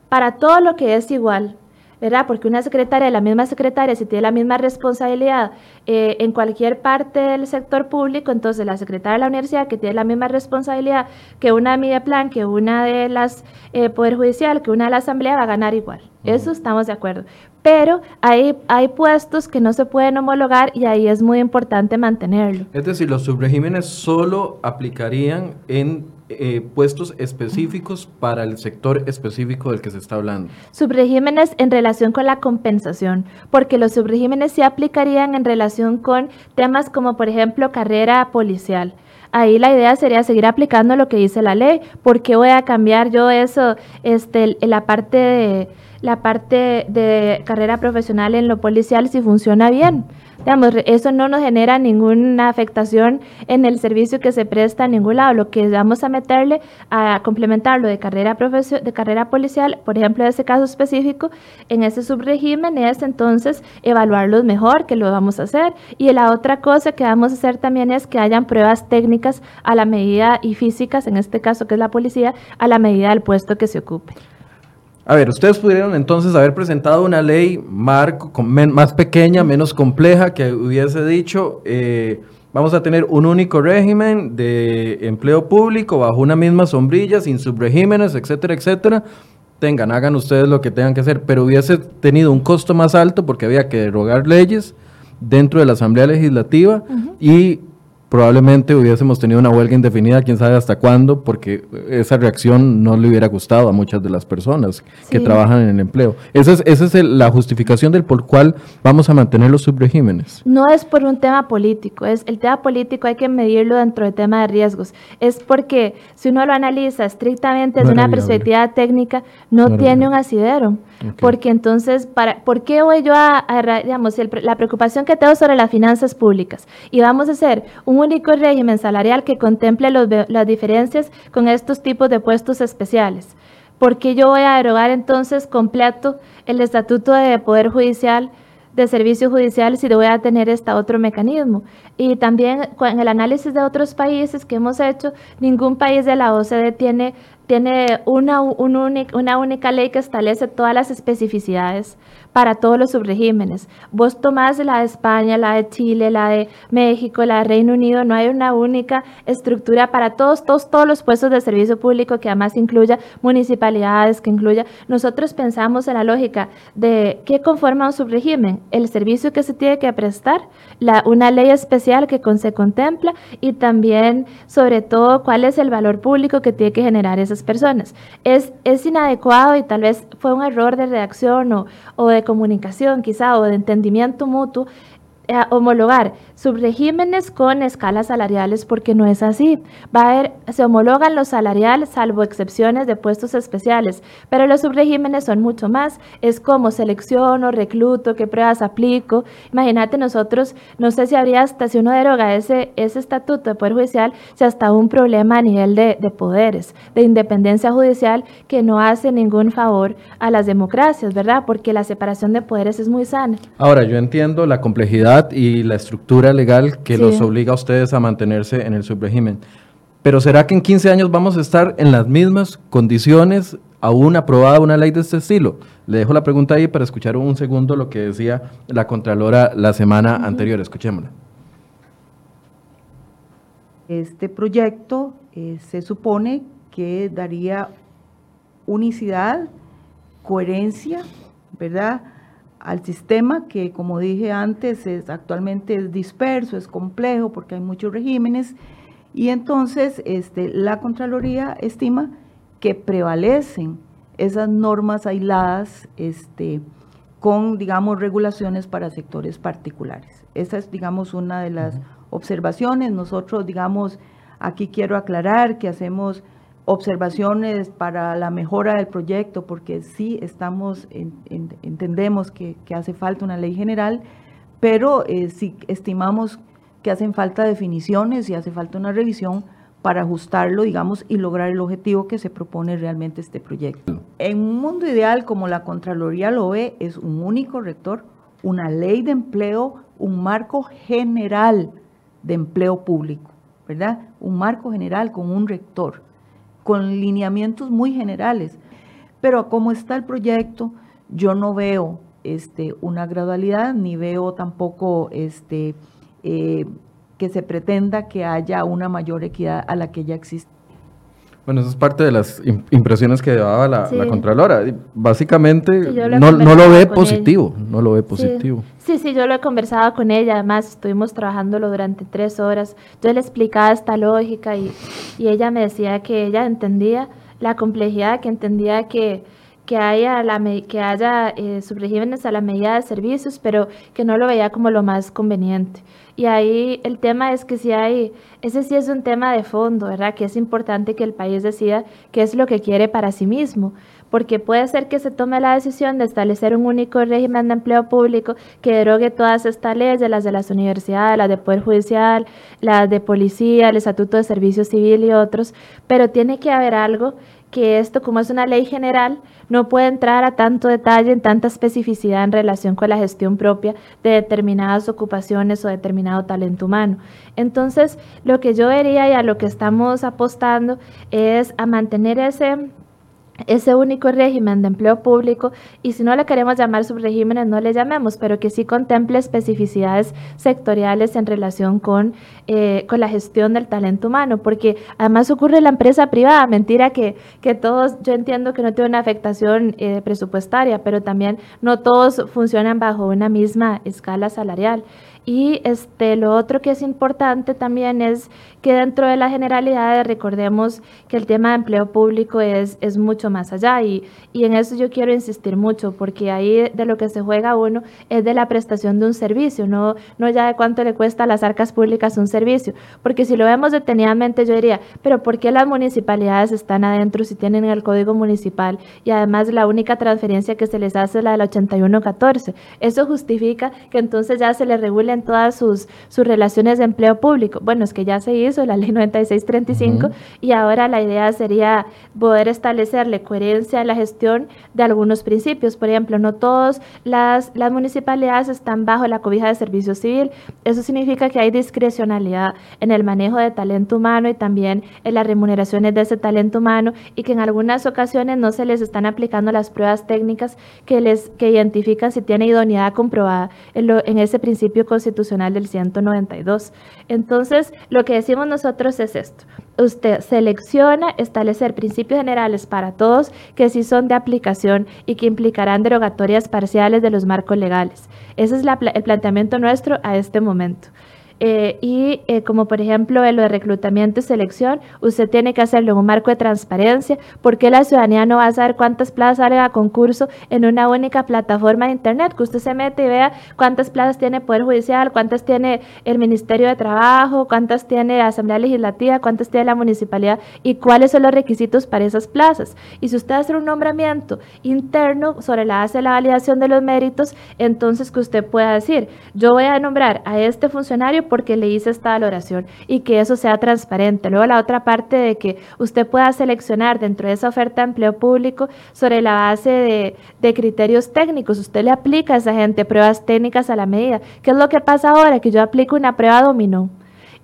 Para todo lo que es igual, ¿verdad? Porque una secretaria, la misma secretaria, si tiene la misma responsabilidad eh, en cualquier parte del sector público, entonces la secretaria de la universidad, que tiene la misma responsabilidad que una de plan, que una de las eh, Poder Judicial, que una de la Asamblea, va a ganar igual. Eso estamos de acuerdo. Pero hay, hay puestos que no se pueden homologar y ahí es muy importante mantenerlo. Es decir, los subregímenes solo aplicarían en eh, puestos específicos para el sector específico del que se está hablando. Subregímenes en relación con la compensación, porque los subregímenes se aplicarían en relación con temas como, por ejemplo, carrera policial. Ahí la idea sería seguir aplicando lo que dice la ley. ¿Por qué voy a cambiar yo eso, este, la parte de la parte de carrera profesional en lo policial si funciona bien? Eso no nos genera ninguna afectación en el servicio que se presta a ningún lado. Lo que vamos a meterle a complementarlo de carrera, de carrera policial, por ejemplo, en ese caso específico, en ese subregimen es entonces evaluarlos mejor, que lo vamos a hacer. Y la otra cosa que vamos a hacer también es que hayan pruebas técnicas a la medida y físicas, en este caso que es la policía, a la medida del puesto que se ocupe. A ver, ustedes pudieron entonces haber presentado una ley marco, más pequeña, menos compleja, que hubiese dicho, eh, vamos a tener un único régimen de empleo público bajo una misma sombrilla, sin subregímenes, etcétera, etcétera. Tengan, hagan ustedes lo que tengan que hacer, pero hubiese tenido un costo más alto porque había que derogar leyes dentro de la Asamblea Legislativa y probablemente hubiésemos tenido una huelga indefinida, quién sabe hasta cuándo, porque esa reacción no le hubiera gustado a muchas de las personas que trabajan en el empleo. Esa es, esa es la justificación del por cual vamos a mantener los subregímenes. No es por un tema político, es el tema político hay que medirlo dentro del tema de riesgos. Es porque si uno lo analiza estrictamente desde una perspectiva técnica, no, tiene un asidero. Porque entonces, para, ¿por qué voy yo a, digamos, la preocupación que tengo sobre las finanzas públicas? Y vamos a hacer un único régimen salarial que contemple las diferencias con estos tipos de puestos especiales. ¿Por qué yo voy a derogar entonces completo el estatuto de Poder Judicial, de Servicios Judiciales si voy a tener este otro mecanismo? Y también en el análisis de otros países que hemos hecho, ningún país de la OCDE tiene tiene una, una única ley que establece todas las especificidades para todos los subregímenes. Vos tomás la de España, la de Chile, la de México, la de Reino Unido, no hay una única estructura para todos, todos, todos los puestos de servicio público que además incluya municipalidades, que incluya. Nosotros pensamos en la lógica de qué conforma un subrégimen, el servicio que se tiene que prestar, la, una ley especial que se contempla y también, sobre todo, cuál es el valor público que tiene que generar esas personas. Es, es inadecuado y tal vez fue un error de redacción o, o de comunicación quizá o de entendimiento mutuo eh, homologar subregímenes con escalas salariales porque no es así. Va a haber, se homologan los salariales salvo excepciones de puestos especiales, pero los subregímenes son mucho más. Es como selecciono, recluto, qué pruebas aplico. Imagínate nosotros, no sé si habría hasta si uno deroga ese, ese estatuto de poder judicial, si hasta un problema a nivel de, de poderes, de independencia judicial que no hace ningún favor a las democracias, ¿verdad? Porque la separación de poderes es muy sana. Ahora, yo entiendo la complejidad y la estructura legal que los obliga a ustedes a mantenerse en el subregimen. Pero ¿será que en 15 años vamos a estar en las mismas condiciones aún aprobada una ley de este estilo? Le dejo la pregunta ahí para escuchar un segundo lo que decía la Contralora la semana anterior. Escuchémosla. Este proyecto eh, se supone que daría unicidad, coherencia, ¿verdad? Al sistema que, como dije antes, es, actualmente es disperso, es complejo porque hay muchos regímenes y entonces este, la Contraloría estima que prevalecen esas normas aisladas este, con, digamos, regulaciones para sectores particulares. Esa es, digamos, una de las observaciones. Nosotros, digamos, aquí quiero aclarar que hacemos observaciones para la mejora del proyecto, porque sí estamos, entendemos que, hace falta una ley general, pero eh, sí estimamos que hacen falta definiciones y hace falta una revisión para ajustarlo, digamos, y lograr el objetivo que se propone realmente este proyecto. En un mundo ideal, como la Contraloría lo ve, es un único rector, una ley de empleo, un marco general de empleo público, ¿verdad? Un marco general con un rector con lineamientos muy generales. Pero como está el proyecto, yo no veo este, una gradualidad, ni veo tampoco este, eh, que se pretenda que haya una mayor equidad a la que ya existe. Bueno, eso es parte de las impresiones que daba la, Contralora. Básicamente no, lo ve positivo, no lo ve positivo. Sí. sí. yo lo he conversado con ella, además estuvimos trabajándolo durante tres horas. Yo le explicaba esta lógica y, y ella me decía que ella entendía la complejidad, que entendía que, que haya, la, que haya eh, subregímenes a la medida de servicios, pero que no lo veía como lo más conveniente. Y ahí el tema es que si hay, ese sí es un tema de fondo, ¿verdad? Que es importante que el país decida qué es lo que quiere para sí mismo, porque puede ser que se tome la decisión de establecer un único régimen de empleo público que derogue todas estas leyes, las de las universidades, las de Poder Judicial, las de Policía, el Estatuto de Servicio Civil y otros, pero tiene que haber algo que esto, como es una ley general, no puede entrar a tanto detalle, en tanta especificidad en relación con la gestión propia de determinadas ocupaciones o determinado talento humano. Entonces, lo que yo vería y a lo que estamos apostando es a mantener ese ese único régimen de empleo público y si no le queremos llamar subregímenes no le llamemos, pero que sí contemple especificidades sectoriales en relación con, eh, con la gestión del talento humano, porque además ocurre en la empresa privada, mentira que, que todos, yo entiendo que no tiene una afectación eh, presupuestaria, pero también no todos funcionan bajo una misma escala salarial. Y este, lo otro que es importante también es que dentro de la generalidad recordemos que el tema de empleo público es, es mucho más allá y, y, en eso yo quiero insistir mucho porque ahí de lo que se juega uno es de la prestación de un servicio, no, no ya de cuánto le cuesta a las arcas públicas un servicio, porque si lo vemos detenidamente yo diría, pero ¿por qué las municipalidades están adentro si tienen el código municipal y además la única transferencia que se les hace es la del 8114? Eso justifica que entonces ya se les regulen todas sus, sus relaciones de empleo público. Bueno, es que ya se hizo la ley [LAUGHS] 9635, y ahora la idea sería poder establecerle coherencia en la gestión de algunos principios. Por ejemplo, no todas las, las municipalidades están bajo la cobija de servicio civil. Eso significa que hay discrecionalidad en el manejo de talento humano y también en las remuneraciones de ese talento humano y que en algunas ocasiones no se les están aplicando las pruebas técnicas que les que identifican si tiene idoneidad comprobada en, en ese principio constitucional del 192. Entonces, lo que decimos nosotros es esto. Usted selecciona establecer principios generales para todos que sí son de aplicación y que implicarán derogatorias parciales de los marcos legales. Ese es el planteamiento nuestro a este momento. Eh, y eh, como por ejemplo en lo de reclutamiento y selección, usted tiene que hacerlo en un marco de transparencia, porque la ciudadanía no va a saber cuántas plazas salen a concurso en una única plataforma de internet, que usted se mete y vea cuántas plazas tiene Poder Judicial, cuántas tiene el Ministerio de Trabajo, cuántas tiene la Asamblea Legislativa, cuántas tiene la municipalidad y cuáles son los requisitos para esas plazas. Y si usted hace un nombramiento interno sobre la base de la validación de los méritos, entonces que usted pueda decir, yo voy a nombrar a este funcionario porque le hice esta valoración y que eso sea transparente. Luego la otra parte de que usted pueda seleccionar dentro de esa oferta de empleo público sobre la base de, criterios técnicos. Usted le aplica a esa gente pruebas técnicas a la medida. ¿Qué es lo que pasa ahora? Que yo aplico una prueba dominó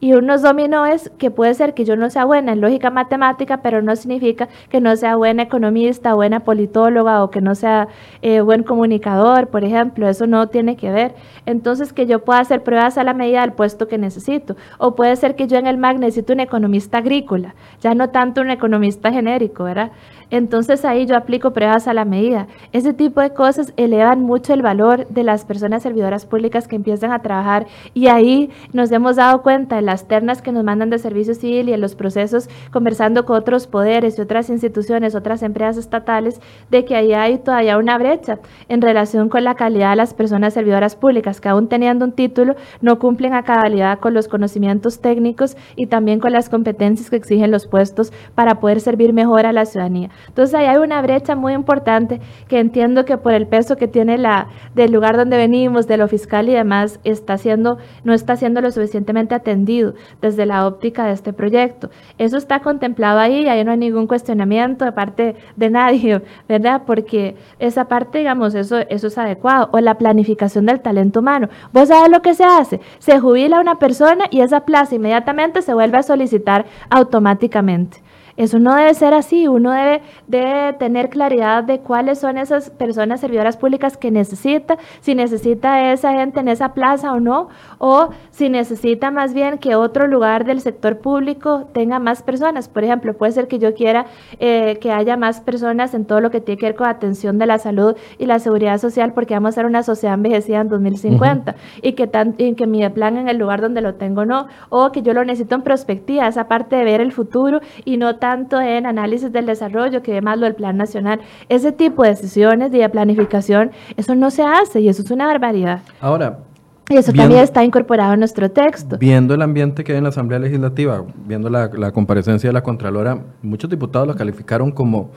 y unos dominóes que puede ser que yo no sea buena en lógica matemática, pero no significa que no sea buena economista, buena politóloga o que no sea eh, buen comunicador, por ejemplo, eso no tiene que ver. Entonces, que yo pueda hacer pruebas a la medida del puesto que necesito. O puede ser que yo en el MAC necesito un economista agrícola, ya no tanto un economista genérico, ¿verdad? Entonces ahí yo aplico pruebas a la medida. Ese tipo de cosas elevan mucho el valor de las personas servidoras públicas que empiezan a trabajar y ahí nos hemos dado cuenta en las ternas que nos mandan de servicio civil y en los procesos conversando con otros poderes y otras instituciones, otras empresas estatales, de que ahí hay todavía una brecha en relación con la calidad de las personas servidoras públicas que aún teniendo un título no cumplen a cabalidad con los conocimientos técnicos y también con las competencias que exigen los puestos para poder servir mejor a la ciudadanía. Entonces ahí hay una brecha muy importante que entiendo que por el peso que tiene la del lugar donde venimos, de lo fiscal y demás, está siendo, no está siendo lo suficientemente atendido desde la óptica de este proyecto. Eso está contemplado ahí, ahí no hay ningún cuestionamiento de parte de nadie, ¿verdad? Porque esa parte, digamos, eso, eso es adecuado. O la planificación del talento humano. Vos sabés lo que se hace. Se jubila una persona y esa plaza inmediatamente se vuelve a solicitar automáticamente. Eso no debe ser así, uno debe, debe tener claridad de cuáles son esas personas servidoras públicas que necesita, si necesita esa gente en esa plaza o no, o si necesita más bien que otro lugar del sector público tenga más personas. Por ejemplo, puede ser que yo quiera eh, que haya más personas en todo lo que tiene que ver con atención de la salud y la seguridad social, porque vamos a ser una sociedad envejecida en 2050 y, que tan, y que mi plan en el lugar donde lo tengo no, o que yo lo necesito en perspectiva, esa parte de ver el futuro y no tanto en análisis del desarrollo que más lo del plan nacional. Ese tipo de decisiones de planificación, eso no se hace y eso es una barbaridad. Ahora, y eso también está incorporado en nuestro texto. Viendo el ambiente que hay en la Asamblea Legislativa, viendo la, la comparecencia de la Contralora, muchos diputados la calificaron como,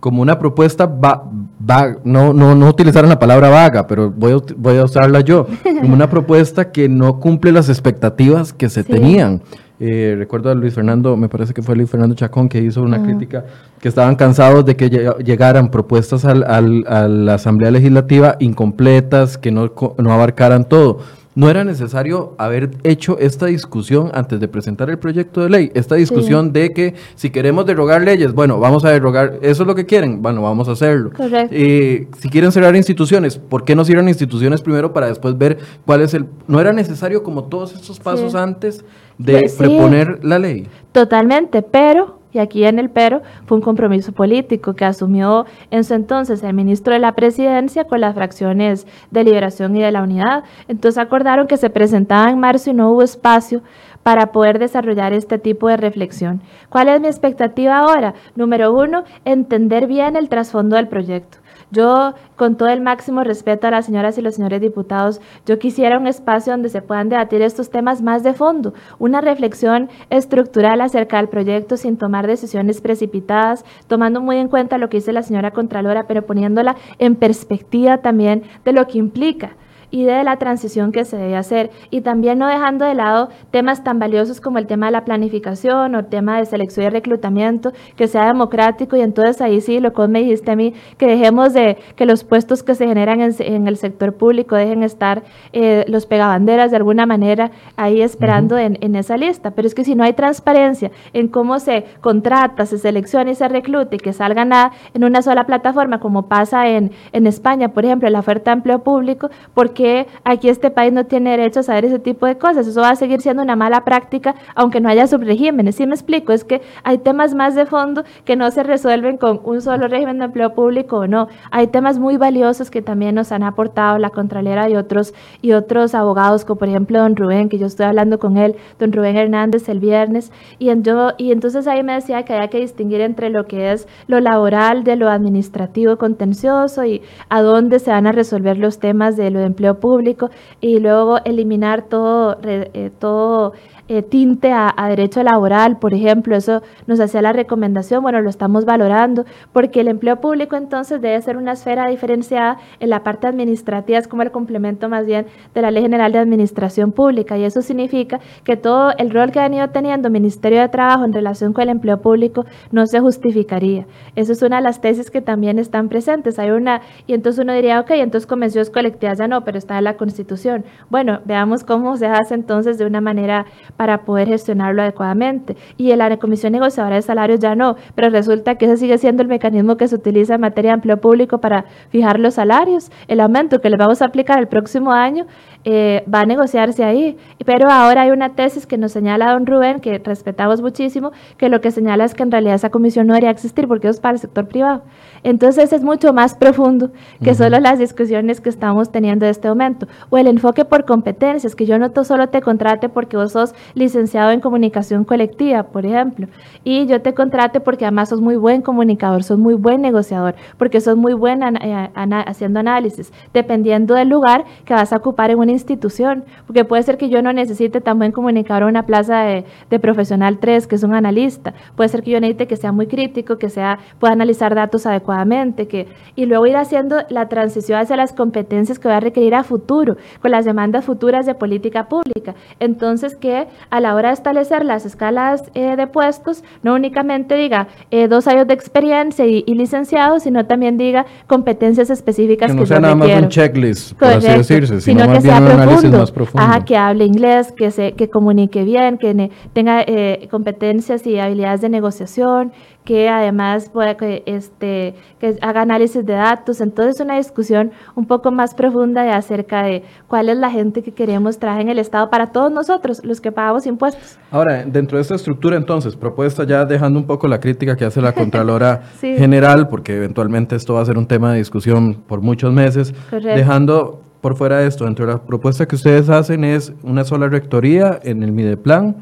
como una propuesta, va, va, no, no, no utilizaron la palabra vaga, pero voy a, voy a usarla yo, como una [LAUGHS] propuesta que no cumple las expectativas que se Sí. tenían. Eh, recuerdo a Luis Fernando, me parece que fue Luis Fernando Chacón, que hizo una crítica que estaban cansados de que lle- llegaran propuestas al- al- a la Asamblea Legislativa incompletas, que no, no abarcaran todo. No era necesario haber hecho esta discusión antes de presentar el proyecto de ley, esta discusión de que si queremos derogar leyes, bueno, vamos a derogar, eso es lo que quieren, bueno, vamos a hacerlo. Correcto. Eh, si quieren cerrar instituciones, ¿por qué no cierran instituciones primero para después ver cuál es el... No era necesario como todos estos pasos Sí. antes de Pues sí. proponer la ley. Totalmente, pero, y aquí en el pero, fue un compromiso político que asumió en su entonces el ministro de la presidencia con las fracciones de liberación y de la unidad. Entonces acordaron que se presentaba en marzo y no hubo espacio para poder desarrollar este tipo de reflexión. ¿Cuál es mi expectativa ahora? Número uno, entender bien el trasfondo del proyecto. Yo, con todo el máximo respeto a las señoras y los señores diputados, yo quisiera un espacio donde se puedan debatir estos temas más de fondo, una reflexión estructural acerca del proyecto sin tomar decisiones precipitadas, tomando muy en cuenta lo que dice la señora Contralora, pero poniéndola en perspectiva también de lo que implica y de la transición que se debe hacer. Y también no dejando de lado temas tan valiosos como el tema de la planificación o el tema de selección y reclutamiento que sea democrático. Y entonces ahí sí lo que me dijiste a mí que dejemos de que los puestos que se generan en, en el sector público dejen estar eh, los pegabanderas de alguna manera ahí esperando en, en esa lista. Pero es que si no hay transparencia en cómo se contrata, se selecciona y se recluta y que salgan a, en una sola plataforma como pasa en, en España por ejemplo la oferta de empleo público porque que aquí este país no tiene derecho a saber ese tipo de cosas. Eso va a seguir siendo una mala práctica, aunque no haya subregímenes. ¿Sí me explico? Es que hay temas más de fondo que no se resuelven con un solo régimen de empleo público o no. Hay temas muy valiosos que también nos han aportado la Contralera y otros, y otros abogados, como por ejemplo don Rubén, que yo estoy hablando con él, don Rubén Hernández el viernes, y, en yo, y entonces ahí me decía que había que distinguir entre lo que es lo laboral de lo administrativo contencioso y a dónde se van a resolver los temas de lo de empleo público y luego eliminar todo, eh, todo eh, tinte a, derecho laboral, por ejemplo, eso nos hacía la recomendación, bueno, lo estamos valorando, porque el empleo público entonces debe ser una esfera diferenciada en la parte administrativa, es como el complemento más bien de la Ley General de Administración Pública, y eso significa que todo el rol que ha venido teniendo Ministerio de Trabajo en relación con el empleo público no se justificaría. Eso es una de las tesis que también están presentes. Hay una, y entonces uno diría, ok, entonces convenciones colectivas ya no, pero está en la Constitución. Bueno, veamos cómo se hace entonces de una manera para poder gestionarlo adecuadamente. Y en la Comisión Negociadora de Salarios ya no, pero resulta que ese sigue siendo el mecanismo que se utiliza en materia de empleo público para fijar los salarios. El aumento que le vamos a aplicar el próximo año eh, va a negociarse ahí. Pero ahora hay una tesis que nos señala don Rubén, que respetamos muchísimo, que lo que señala es que en realidad esa comisión no debería existir porque es para el sector privado. Entonces es mucho más profundo que solo las discusiones que estamos teniendo en este momento. O el enfoque por competencias, que yo no solo te contrate porque vos sos licenciado en comunicación colectiva, por ejemplo, y yo te contrate porque además sos muy buen comunicador, sos muy buen negociador, porque sos muy buen eh, haciendo análisis, dependiendo del lugar que vas a ocupar en una institución, porque puede ser que yo no necesite tan buen comunicador una plaza de, profesional 3, que es un analista, puede ser que yo necesite que sea muy crítico, que sea pueda analizar datos adecuadamente, que y luego ir haciendo la transición hacia las competencias que va a requerir a futuro, con las demandas futuras de política pública. Entonces, que a la hora de establecer las escalas eh, de puestos, no únicamente diga eh, dos años de experiencia y, licenciado, sino también diga competencias específicas que no sea nada más un checklist, por así decirse, sino, que sea profundo. Ajá, que hable inglés, que se que comunique bien, que tenga eh, competencias y habilidades de negociación, que además pueda que este que haga análisis de datos. Entonces, una discusión un poco más profunda de acerca de cuál es la gente que queremos traer en el Estado para todos nosotros, los que pagamos impuestos. Ahora, dentro de esta estructura, entonces, propuesta ya dejando un poco la crítica que hace la [LAUGHS] Contralora General, porque eventualmente esto va a ser un tema de discusión por muchos meses, dejando por fuera de esto, dentro de la propuesta que ustedes hacen es una sola rectoría en el Mideplan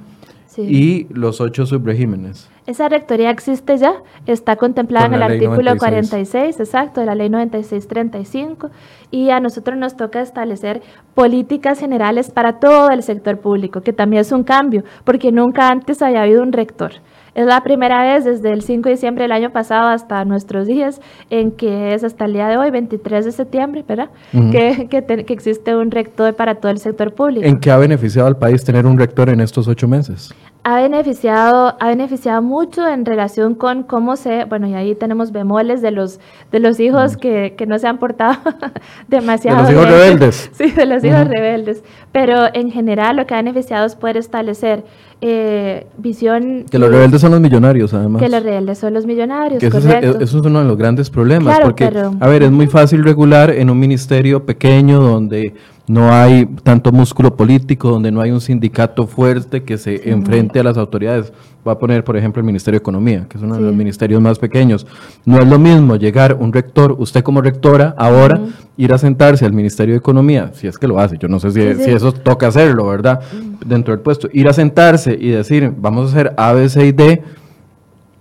y los ocho subregímenes. Esa rectoría existe ya, está contemplada en el artículo 46, exacto, de la ley 9635, y a nosotros nos toca establecer políticas generales para todo el sector público, que también es un cambio, porque nunca antes había habido un rector. Es la primera vez desde el 5 de diciembre del año pasado hasta nuestros días, en que es hasta el día de hoy, 23 de septiembre, ¿verdad? que, que, existe un rector para todo el sector público. ¿En qué ha beneficiado al país tener un rector en estos ocho meses? Ha beneficiado, ha beneficiado mucho en relación con cómo se, bueno, y ahí tenemos bemoles de los, de los hijos que, que, no se han portado [LAUGHS] demasiado. De los hijos rebeldes. [LAUGHS] Sí, de los hijos rebeldes. Pero en general lo que ha beneficiado es poder establecer eh, visión. Que los rebeldes son los millonarios, además. Que los rebeldes son los millonarios. eso, es, uno de los grandes problemas. porque, a ver, es muy fácil regular en un ministerio pequeño donde no hay tanto músculo político, donde no hay un sindicato fuerte que se enfrente a las autoridades. Va a poner, por ejemplo, el Ministerio de Economía, que es uno de los ministerios más pequeños. No es lo mismo llegar un rector, usted como rectora, ahora ir a sentarse al Ministerio de Economía, si es que lo hace, yo no sé si, eso toca hacerlo, ¿verdad? Dentro del puesto, ir a sentarse y decir, vamos a hacer A, B, C y D,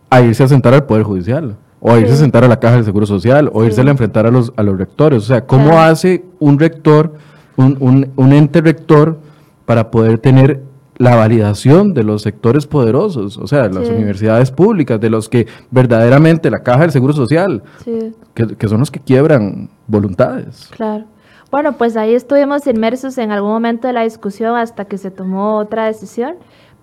a irse a sentar al Poder Judicial o a irse a sentar a la Caja del Seguro Social, o irse a enfrentar a los, a los rectores. O sea, ¿cómo hace un rector un, un, ente rector para poder tener la validación de los sectores poderosos, o sea, las universidades públicas, de los que verdaderamente la caja del Seguro Social, que, son los que quiebran voluntades. Claro. Bueno, pues ahí estuvimos inmersos en algún momento de la discusión hasta que se tomó otra decisión,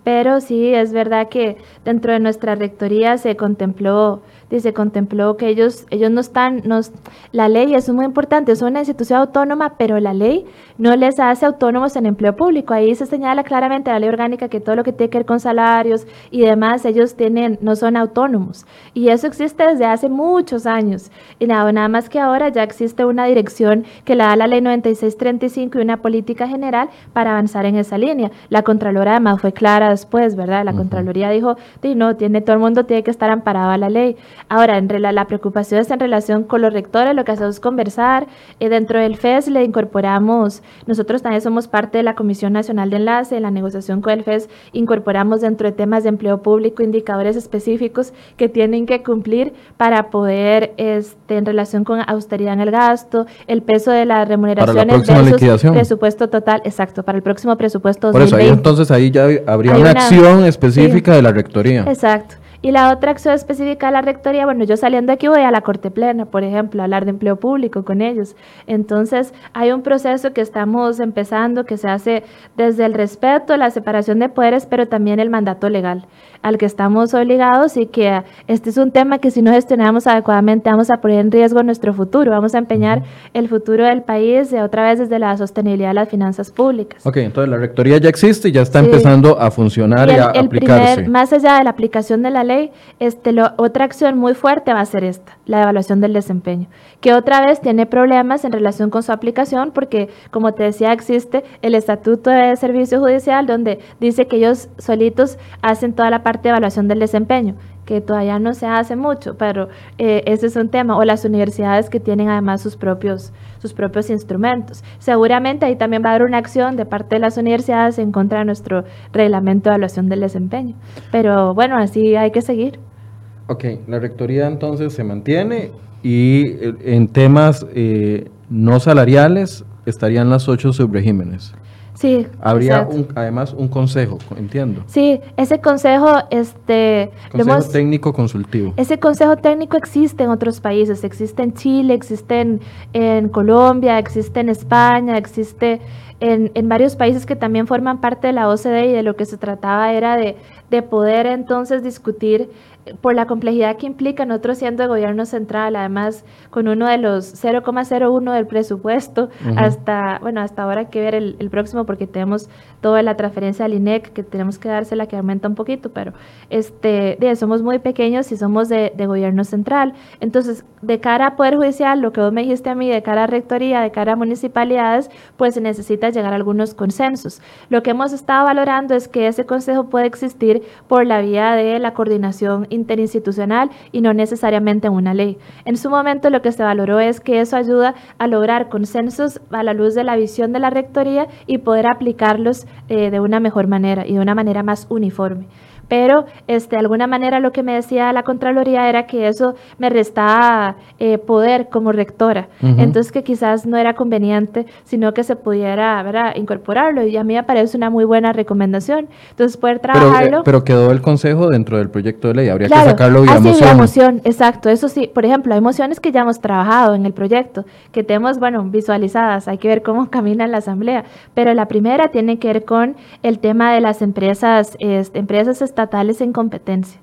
pero sí es verdad que dentro de nuestra rectoría se contempló se contempló que ellos, ellos no están, nos, la ley es muy importante, es una institución autónoma, pero la ley no les hace autónomos en empleo público. Ahí se señala claramente la ley orgánica que todo lo que tiene que ver con salarios y demás, ellos tienen, no son autónomos. Y eso existe desde hace muchos años. Y nada, nada más que ahora ya existe una dirección que la da la ley 9635 y una política general para avanzar en esa línea. La Contralora además fue clara después, ¿verdad? La Contraloría dijo, no, tiene, todo el mundo tiene que estar amparado a la ley. Ahora, en la, preocupación es en relación con los rectores, lo que hacemos es conversar. Eh, dentro del FES le incorporamos, nosotros también somos parte de la Comisión Nacional de Enlace, en la negociación con el FES incorporamos dentro de temas de empleo público indicadores específicos que tienen que cumplir para poder, este, en relación con austeridad en el gasto, el peso de las remuneraciones versus presupuesto total, exacto, para el próximo presupuesto 2020. Por eso ahí entonces ahí ya habría una, acción específica de la rectoría. Exacto. Y la otra acción específica de la rectoría, bueno, yo saliendo aquí voy a la Corte Plena, por ejemplo, a hablar de empleo público con ellos. Entonces, hay un proceso que estamos empezando que se hace desde el respeto, la separación de poderes, pero también el mandato legal al que estamos obligados y que este es un tema que si no gestionamos adecuadamente vamos a poner en riesgo nuestro futuro, vamos a empeñar el futuro del país de otra vez desde la sostenibilidad de las finanzas públicas. Ok, entonces la rectoría ya existe y ya está empezando a funcionar y, a aplicarse. más allá de la aplicación de la ley, este, otra acción muy fuerte va a ser esta, la evaluación del desempeño, que otra vez tiene problemas en relación con su aplicación porque, como te decía, existe el Estatuto de Servicio Judicial donde dice que ellos solitos hacen toda la parte de evaluación del desempeño que todavía no se hace mucho, pero eh, ese es un tema, o las universidades que tienen además sus propios, sus propios instrumentos. Seguramente ahí también va a haber una acción de parte de las universidades en contra de nuestro reglamento de evaluación del desempeño. Pero bueno, así hay que seguir. Ok, la rectoría entonces se mantiene y eh, en temas eh, no salariales estarían las ocho subregímenes. Sí. Habría además un consejo, entiendo. Sí, ese consejo, este... Consejo técnico consultivo. Ese consejo técnico existe en otros países, existe en Chile, existe en, Colombia, existe en España, existe en, en, varios países que también forman parte de la OCDE y de lo que se trataba era de, de poder entonces discutir por la complejidad que implica nosotros siendo de gobierno central, además con uno de los 0,01 del presupuesto, hasta, bueno, hasta ahora hay que ver el, próximo porque tenemos toda la transferencia al INEC que tenemos que dársela que aumenta un poquito, pero este, somos muy pequeños y somos de, de, gobierno central. Entonces, de cara a Poder Judicial, lo que vos me dijiste a mí, de cara a Rectoría, de cara a municipalidades, pues se necesita llegar a algunos consensos. Lo que hemos estado valorando es que ese consejo puede existir por la vía de la coordinación interinstitucional y no necesariamente en una ley. En su momento lo que se valoró es que eso ayuda a lograr consensos a la luz de la visión de la Rectoría y poder aplicarlos eh, de una mejor manera y de una manera más uniforme pero este, de alguna manera lo que me decía la Contraloría era que eso me restaba eh, poder como rectora, entonces que quizás no era conveniente, sino que se pudiera ¿verdad? incorporarlo. Y a mí me parece una muy buena recomendación, entonces poder eh, trabajarlo. Pero, quedó el consejo dentro del proyecto de ley, habría que sacarlo vía moción. Vía moción, exacto, eso sí, por ejemplo, hay mociones que ya hemos trabajado en el proyecto, que tenemos, bueno, visualizadas, hay que ver cómo [LAUGHS] camina la asamblea, pero la primera tiene que ver con el tema de las empresas, este, empresas estatales estatales en competencia.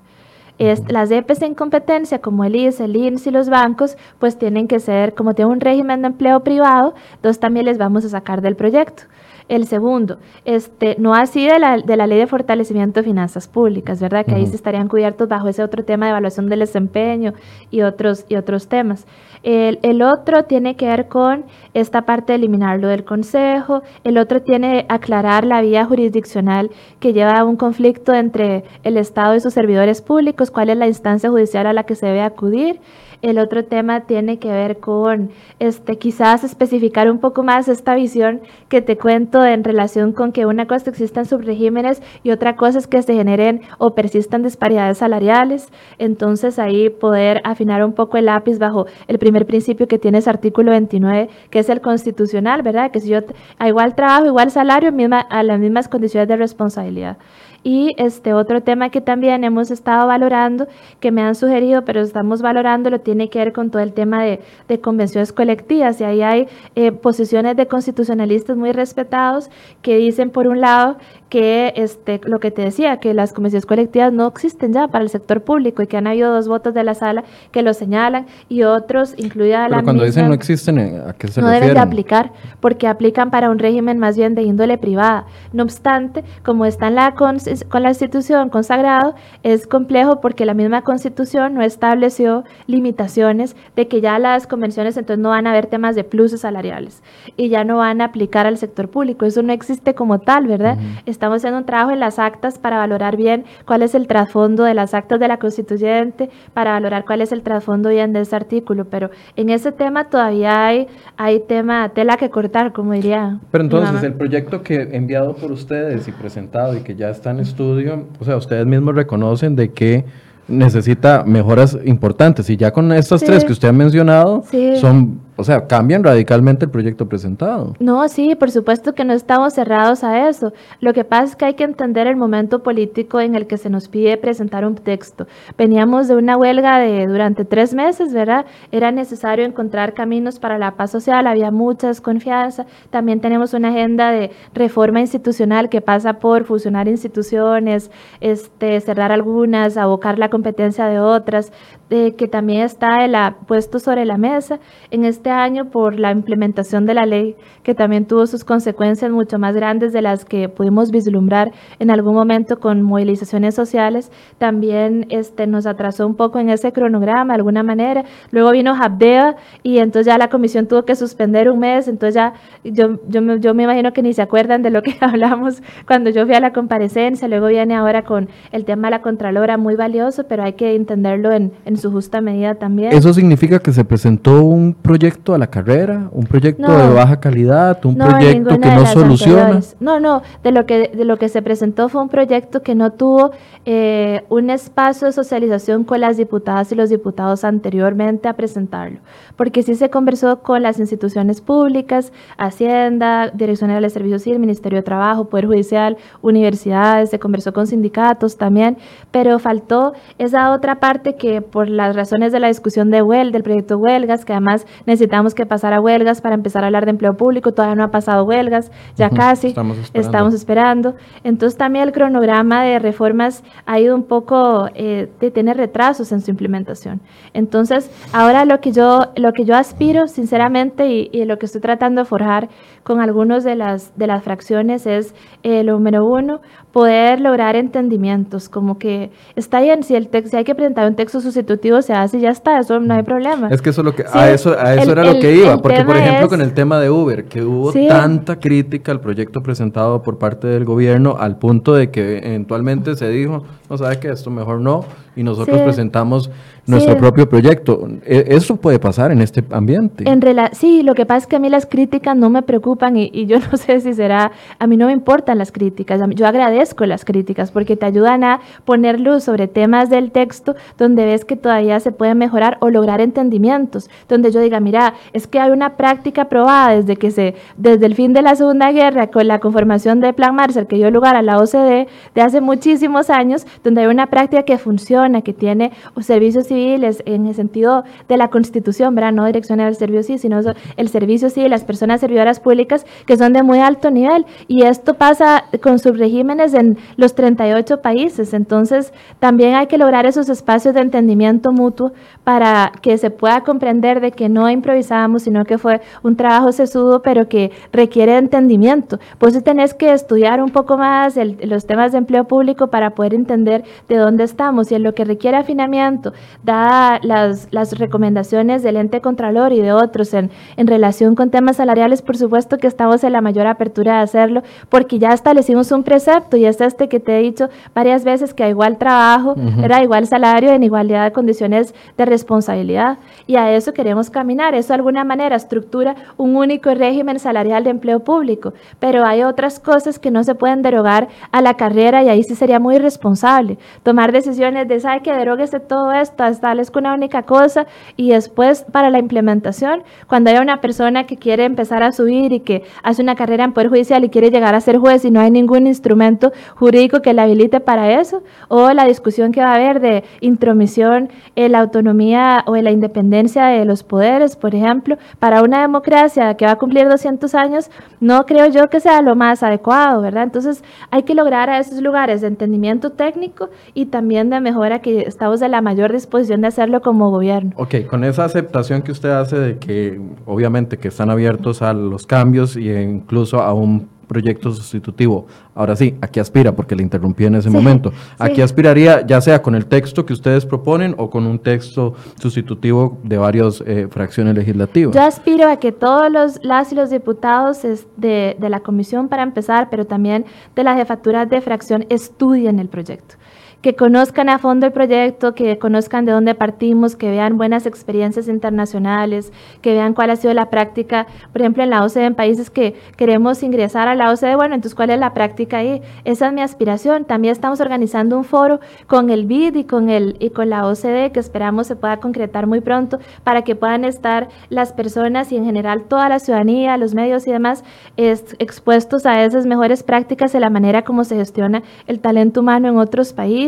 Es, las EPES en competencia, como el IS, el INS y los bancos, pues tienen que ser, como tiene un régimen de empleo privado, entonces también les vamos a sacar del proyecto. El segundo, este, no así de la, de la ley de fortalecimiento de finanzas públicas, ¿verdad? Que ahí se estarían cubiertos bajo ese otro tema de evaluación del desempeño y otros, y otros temas. El, otro tiene que ver con esta parte de eliminarlo del Consejo. El otro tiene aclarar la vía jurisdiccional que lleva a un conflicto entre el Estado y sus servidores públicos, cuál es la instancia judicial a la que se debe acudir. El otro tema tiene que ver con este, quizás especificar un poco más esta visión que te cuento en relación con que una cosa existan subregímenes y otra cosa es que se generen o persistan disparidades salariales. Entonces ahí poder afinar un poco el lápiz bajo el primer principio que tiene ese artículo 29, que es el constitucional, ¿verdad? Que si yo a igual trabajo, igual salario, misma, a las mismas condiciones de responsabilidad. Y este otro tema que también hemos estado valorando, que me han sugerido, pero estamos valorando, lo tiene que ver con todo el tema de, convenciones colectivas. Y ahí hay eh, posiciones de constitucionalistas muy respetados que dicen, por un lado, que este, lo que te decía, que las convenciones colectivas no existen ya para el sector público y que han habido dos votos de la sala que lo señalan y otros, incluida Pero la cuando misma, dicen no existen. ¿a qué se no deben de aplicar porque aplican para un régimen más bien de índole privada. No obstante, como está en la con, con la Constitución consagrado, es complejo porque la misma Constitución no estableció limitaciones de que ya las convenciones entonces no van a haber temas de pluses salariales y ya no van a aplicar al sector público. Eso no existe como tal, ¿verdad? Estamos haciendo un trabajo en las actas para valorar bien cuál es el trasfondo de las actas de la constituyente, para valorar cuál es el trasfondo bien de ese artículo, pero en ese tema todavía hay, hay tema, tela que cortar, como diría. Pero entonces, el proyecto que enviado por ustedes y presentado y que ya está en estudio, o sea, ustedes mismos reconocen de que necesita mejoras importantes y ya con estas Sí. tres que usted ha mencionado, Sí. son, o sea, cambian radicalmente el proyecto presentado. No, sí, por supuesto que no estamos cerrados a eso. Lo que pasa es que hay que entender el momento político en el que se nos pide presentar un texto. Veníamos de una huelga de durante tres meses, ¿verdad? Era necesario encontrar caminos para la paz social, había mucha desconfianza. También tenemos una agenda de reforma institucional que pasa por fusionar instituciones, este, cerrar algunas, abocar la competencia de otras, que también está el, puesto sobre la mesa en este año por la implementación de la ley, que también tuvo sus consecuencias mucho más grandes de las que pudimos vislumbrar en algún momento con movilizaciones sociales. También este, nos atrasó un poco en ese cronograma, de alguna manera. Luego vino Habdea y entonces ya la comisión tuvo que suspender un mes, entonces ya yo, yo, me, yo me imagino que ni se acuerdan de lo que [LAUGHS] hablamos cuando yo fui a la comparecencia. Luego viene ahora con el tema de la Contralora, muy valioso, pero hay que entenderlo en, en su justa medida también. ¿Eso significa que se presentó un proyecto a la carrera, un proyecto No. de baja calidad, un No, proyecto que no soluciona? anteriores. No, no, de lo que de lo que se presentó fue un proyecto que no tuvo eh, un espacio de socialización con las diputadas y los diputados anteriormente a presentarlo, porque sí se conversó con las instituciones públicas, Hacienda, Dirección General de Servicios Civil, Ministerio de Trabajo, Poder Judicial, universidades, se conversó con sindicatos también, pero faltó esa otra parte que por las razones de la discusión de huelga, del proyecto huelgas, que además necesitamos que pasara huelgas para empezar a hablar de empleo público, todavía no ha pasado huelgas, ya casi, estamos esperando. estamos esperando. Entonces también el cronograma de reformas ha ido un poco, eh, de tener retrasos en su implementación. Entonces, ahora lo que yo, lo que yo aspiro, sinceramente, y, y lo que estoy tratando de forjar con algunos de las, de las fracciones es, eh, lo número uno, poder lograr entendimientos, como que está bien, si, el texto, si hay que presentar un texto sustitutivo, se hace y ya está, eso no hay problema. Es que eso, es lo que, Sí, a eso, a eso el- era lo que iba, porque por ejemplo es- con el tema de Uber, que hubo Sí. tanta crítica al proyecto presentado por parte del gobierno al punto de que eventualmente se dijo, no sabe que esto mejor no, y nosotros Sí. presentamos nuestro Sí. propio proyecto. E- Eso puede pasar en este ambiente. En rela- sí, lo que pasa es que a mí las críticas no me preocupan y, y yo [LAUGHS] no sé si será, a mí no me importan las críticas, yo agradezco las críticas porque te ayudan a poner luz sobre temas del texto donde ves que todavía se pueden mejorar o lograr entendimientos, donde yo diga, mira, es que hay una práctica probada desde que se, desde el fin de la Segunda Guerra con la conformación del Plan Marshall que dio lugar a la OCDE de hace muchísimos años, donde hay una práctica que funciona, que tiene servicios civiles en el sentido de la Constitución, ¿verdad? No dirección al servicio civil, sino el servicio civil, las personas servidoras públicas que son de muy alto nivel. Y esto pasa con subregímenes en los 38 países. Entonces, también hay que lograr esos espacios de entendimiento mutuo para que se pueda comprender de que no improvisamos, sino que fue un trabajo sesudo, pero que requiere entendimiento. Por eso tenés que estudiar un poco más el- los temas de empleo público para poder entender de dónde estamos y en lo que requiere afinamiento, dadas las, las recomendaciones del ente contralor y de otros en, en relación con temas salariales, por supuesto que estamos en la mayor apertura de hacerlo, porque ya establecimos un precepto y es este que te he dicho varias veces que a igual trabajo, era igual salario en igualdad de condiciones de responsabilidad. Y a eso queremos caminar. Eso de alguna manera estructura un único régimen salarial de empleo público. Pero hay otras cosas que no se pueden derogar a la carrera y ahí sí sería muy irresponsable. Tomar decisiones de sabe que deroguese todo esto, establezca una única cosa y después para la implementación, cuando haya una persona que quiere empezar a subir y que hace una carrera en Poder Judicial y quiere llegar a ser juez y no hay ningún instrumento jurídico que le habilite para eso, o la discusión que va a haber de intromisión en la autonomía o en la independencia de los poderes, por ejemplo, para una democracia que va a cumplir 200 años, no creo yo que sea lo más adecuado, ¿verdad? Entonces hay que lograr a esos lugares de entendimiento técnico y también de mejora que estamos de la mayor disposición de hacerlo como gobierno. Ok, con esa aceptación que usted hace de que obviamente que están abiertos a los cambios e incluso a un proyecto sustitutivo. Ahora sí, ¿a qué aspira? Porque le interrumpí en ese momento. ¿A qué aspiraría, ya sea con el texto que ustedes proponen o con un texto sustitutivo de varias eh, fracciones legislativas? Yo aspiro a que todos los, las y los diputados de, de la comisión, para empezar, pero también de las jefaturas de fracción, estudien el proyecto que conozcan a fondo el proyecto, que conozcan de dónde partimos, que vean buenas experiencias internacionales, que vean cuál ha sido la práctica, por ejemplo, en la OCDE, en países que queremos ingresar a la OCDE, bueno, entonces, ¿cuál es la práctica ahí? Esa es mi aspiración. También estamos organizando un foro con el BID y con, el, y con la OCDE, que esperamos se pueda concretar muy pronto, para que puedan estar las personas y en general toda la ciudadanía, los medios y demás, expuestos a esas mejores prácticas de la manera como se gestiona el talento humano en otros países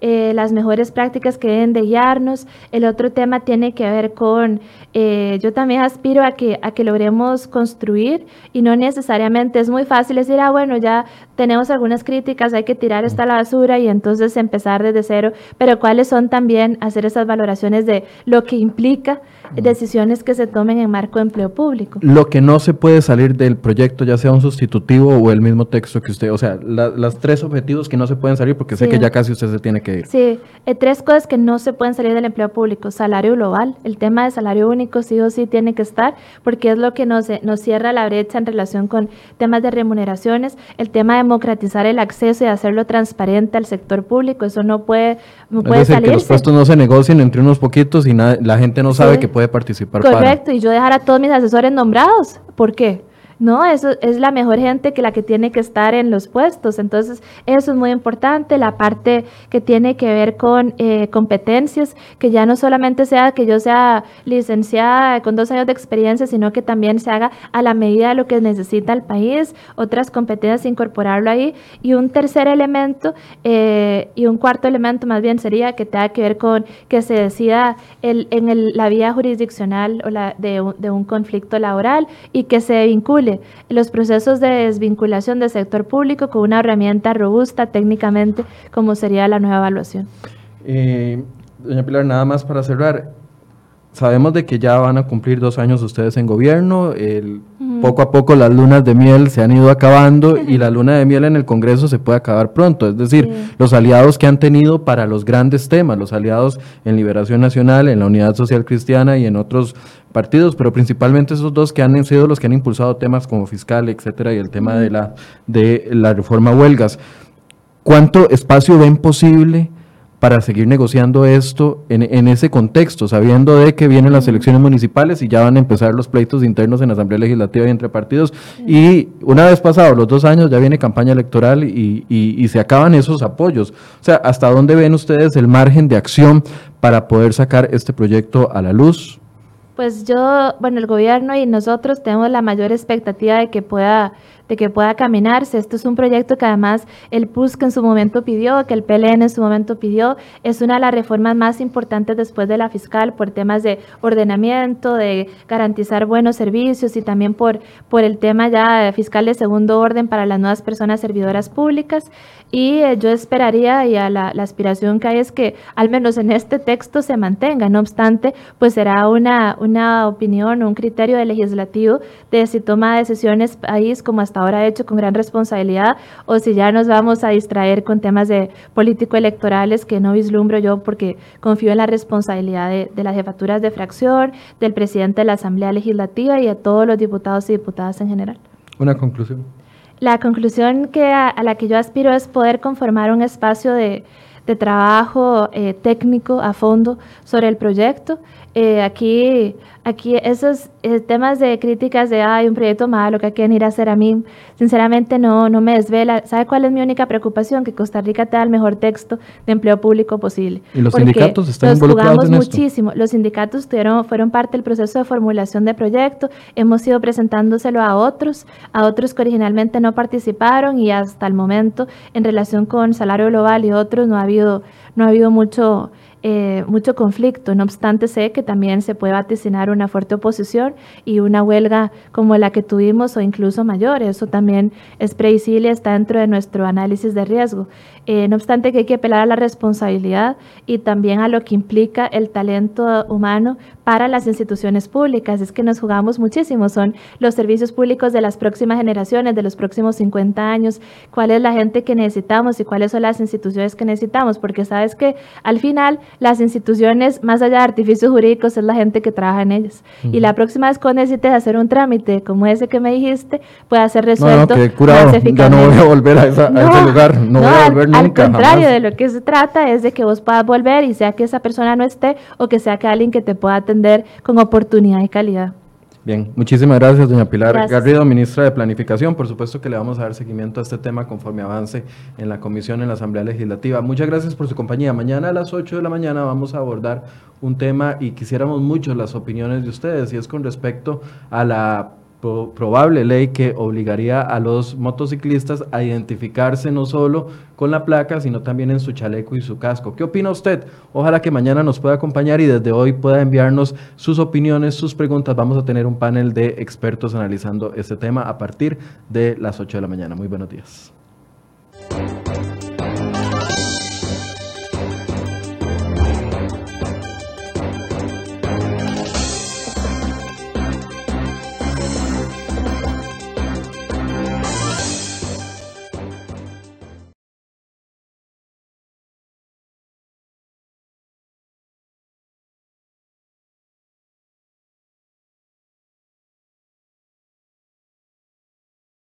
eh, las mejores prácticas que deben de guiarnos. El otro tema tiene que ver con, eh, yo también aspiro a que, a que logremos construir y no necesariamente es muy fácil decir, ah, bueno, ya tenemos algunas críticas, hay que tirar esta la basura y entonces empezar desde cero, pero cuáles son también hacer esas valoraciones de lo que implica decisiones que se tomen en marco de empleo público. Lo que no se puede salir del proyecto, ya sea un sustitutivo o el mismo texto que usted, o sea, las tres objetivos que no se pueden salir, porque sé que ya casi usted se tiene que ir. Sí, eh, tres cosas que no se pueden salir del empleo público. Salario global, el tema de salario único sí o sí tiene que estar, porque es lo que nos, nos cierra la brecha en relación con temas de remuneraciones, el tema de democratizar el acceso y hacerlo transparente al sector público, eso no puede, no puede es decir, que los puestos no se negocien entre unos poquitos y la gente no sabe que puede participar. Correcto, y yo dejar a todos mis asesores nombrados. ¿Por qué? No, eso es la mejor gente que la que tiene que estar en los puestos. Entonces, eso es muy importante. La parte que tiene que ver con eh, competencias, que ya no solamente sea que yo sea licenciada con dos años de experiencia, sino que también se haga a la medida de lo que necesita el país, otras competencias, incorporarlo ahí. Y un tercer elemento eh, y un cuarto elemento más bien sería que tenga que ver con que se decida el, en la vía jurisdiccional o la, de, de un conflicto laboral y que se vincule los procesos de desvinculación del sector público con una herramienta robusta técnicamente como sería la nueva evaluación. Eh, doña Pilar, nada más para cerrar. Sabemos de que ya van a cumplir dos años ustedes en gobierno, el, poco a poco las lunas de miel se han ido acabando [LAUGHS] y la luna de miel en el Congreso se puede acabar pronto, es decir, los aliados que han tenido para los grandes temas, los aliados en Liberación Nacional, en la Unidad Social Cristiana y en otros partidos, pero principalmente esos dos que han sido los que han impulsado temas como fiscal, etcétera, y el tema de la, de la reforma huelgas. ¿Cuánto espacio ven posible? Para seguir negociando esto en, ese contexto, sabiendo de que vienen las elecciones municipales y ya van a empezar los pleitos internos en la Asamblea Legislativa y entre partidos. Y una vez pasados los dos años ya viene campaña electoral y, y se acaban esos apoyos. O sea, ¿hasta dónde ven ustedes el margen de acción para poder sacar este proyecto a la luz? Pues yo, bueno, el gobierno y nosotros tenemos la mayor expectativa de que pueda de que pueda caminarse. Esto es un proyecto que además el PUSC en su momento pidió, que el PLN en su momento pidió. Es una de las reformas más importantes después de la fiscal por temas de ordenamiento, de garantizar buenos servicios y también por, por el tema ya fiscal de segundo orden para las nuevas personas servidoras públicas. Y eh, yo esperaría, y a la, aspiración que hay es que al menos en este texto se mantenga. No obstante, pues será una, una opinión, un criterio del legislativo de si toma decisiones país como hasta ahora hecho con gran responsabilidad o si ya nos vamos a distraer con temas de político-electorales que no vislumbro yo porque confío en la responsabilidad de, las jefaturas de fracción, del presidente de la Asamblea Legislativa y de todos los diputados y diputadas en general. Una conclusión. La conclusión que a, la que yo aspiro es poder conformar un espacio de, trabajo eh, técnico a fondo sobre el proyecto. Eh, aquí, aquí esos eh, temas de críticas de hay un proyecto malo que quieren ir a hacer a mí, sinceramente no, no me desvela. ¿Sabe cuál es mi única preocupación? Que Costa Rica tenga el mejor texto de empleo público posible. ¿Y los sindicatos están nos involucrados jugamos muchísimo. Los sindicatos tuvieron, fueron parte del proceso de formulación de proyecto. Hemos ido presentándoselo a otros, a otros que originalmente no participaron y hasta el momento en relación con salario global y otros no ha habido, no ha habido mucho eh, mucho conflicto. No obstante, sé que también se puede vaticinar una fuerte oposición y una huelga como la que tuvimos o incluso mayor. Eso también es previsible, está dentro de nuestro análisis de riesgo. Eh, no obstante, que hay que apelar a la responsabilidad y también a lo que implica el talento humano para las instituciones públicas. Es que nos jugamos muchísimo. Son los servicios públicos de las próximas generaciones, de los próximos 50 años. ¿Cuál es la gente que necesitamos y cuáles son las instituciones que necesitamos? Porque sabes que al final las instituciones, más allá de artificios jurídicos, es la gente que trabaja en ellas. Y la próxima vez que necesites hacer un trámite como ese que me dijiste, pueda ser resuelto. No, no, curado, ya no voy a volver a, ese lugar, no, voy a volver al, nunca. Al contrario, de lo que se trata es de que vos puedas volver y sea que esa persona no esté o que sea que alguien que te pueda atender con oportunidad y calidad. Bien, muchísimas gracias, doña Pilar Garrido, ministra de Planificación. Por supuesto que le vamos a dar seguimiento a este tema conforme avance en la comisión, en la Asamblea Legislativa. Muchas gracias por su compañía. Mañana a las 8 de la mañana vamos a abordar un tema y quisiéramos mucho las opiniones de ustedes, y es con respecto a la probable ley que obligaría a los motociclistas a identificarse no solo con la placa, sino también en su chaleco y su casco. ¿Qué opina usted? Ojalá que mañana nos pueda acompañar y desde hoy pueda enviarnos sus opiniones, sus preguntas. Vamos a tener un panel de expertos analizando este tema a partir de las 8 de la mañana. Muy buenos días.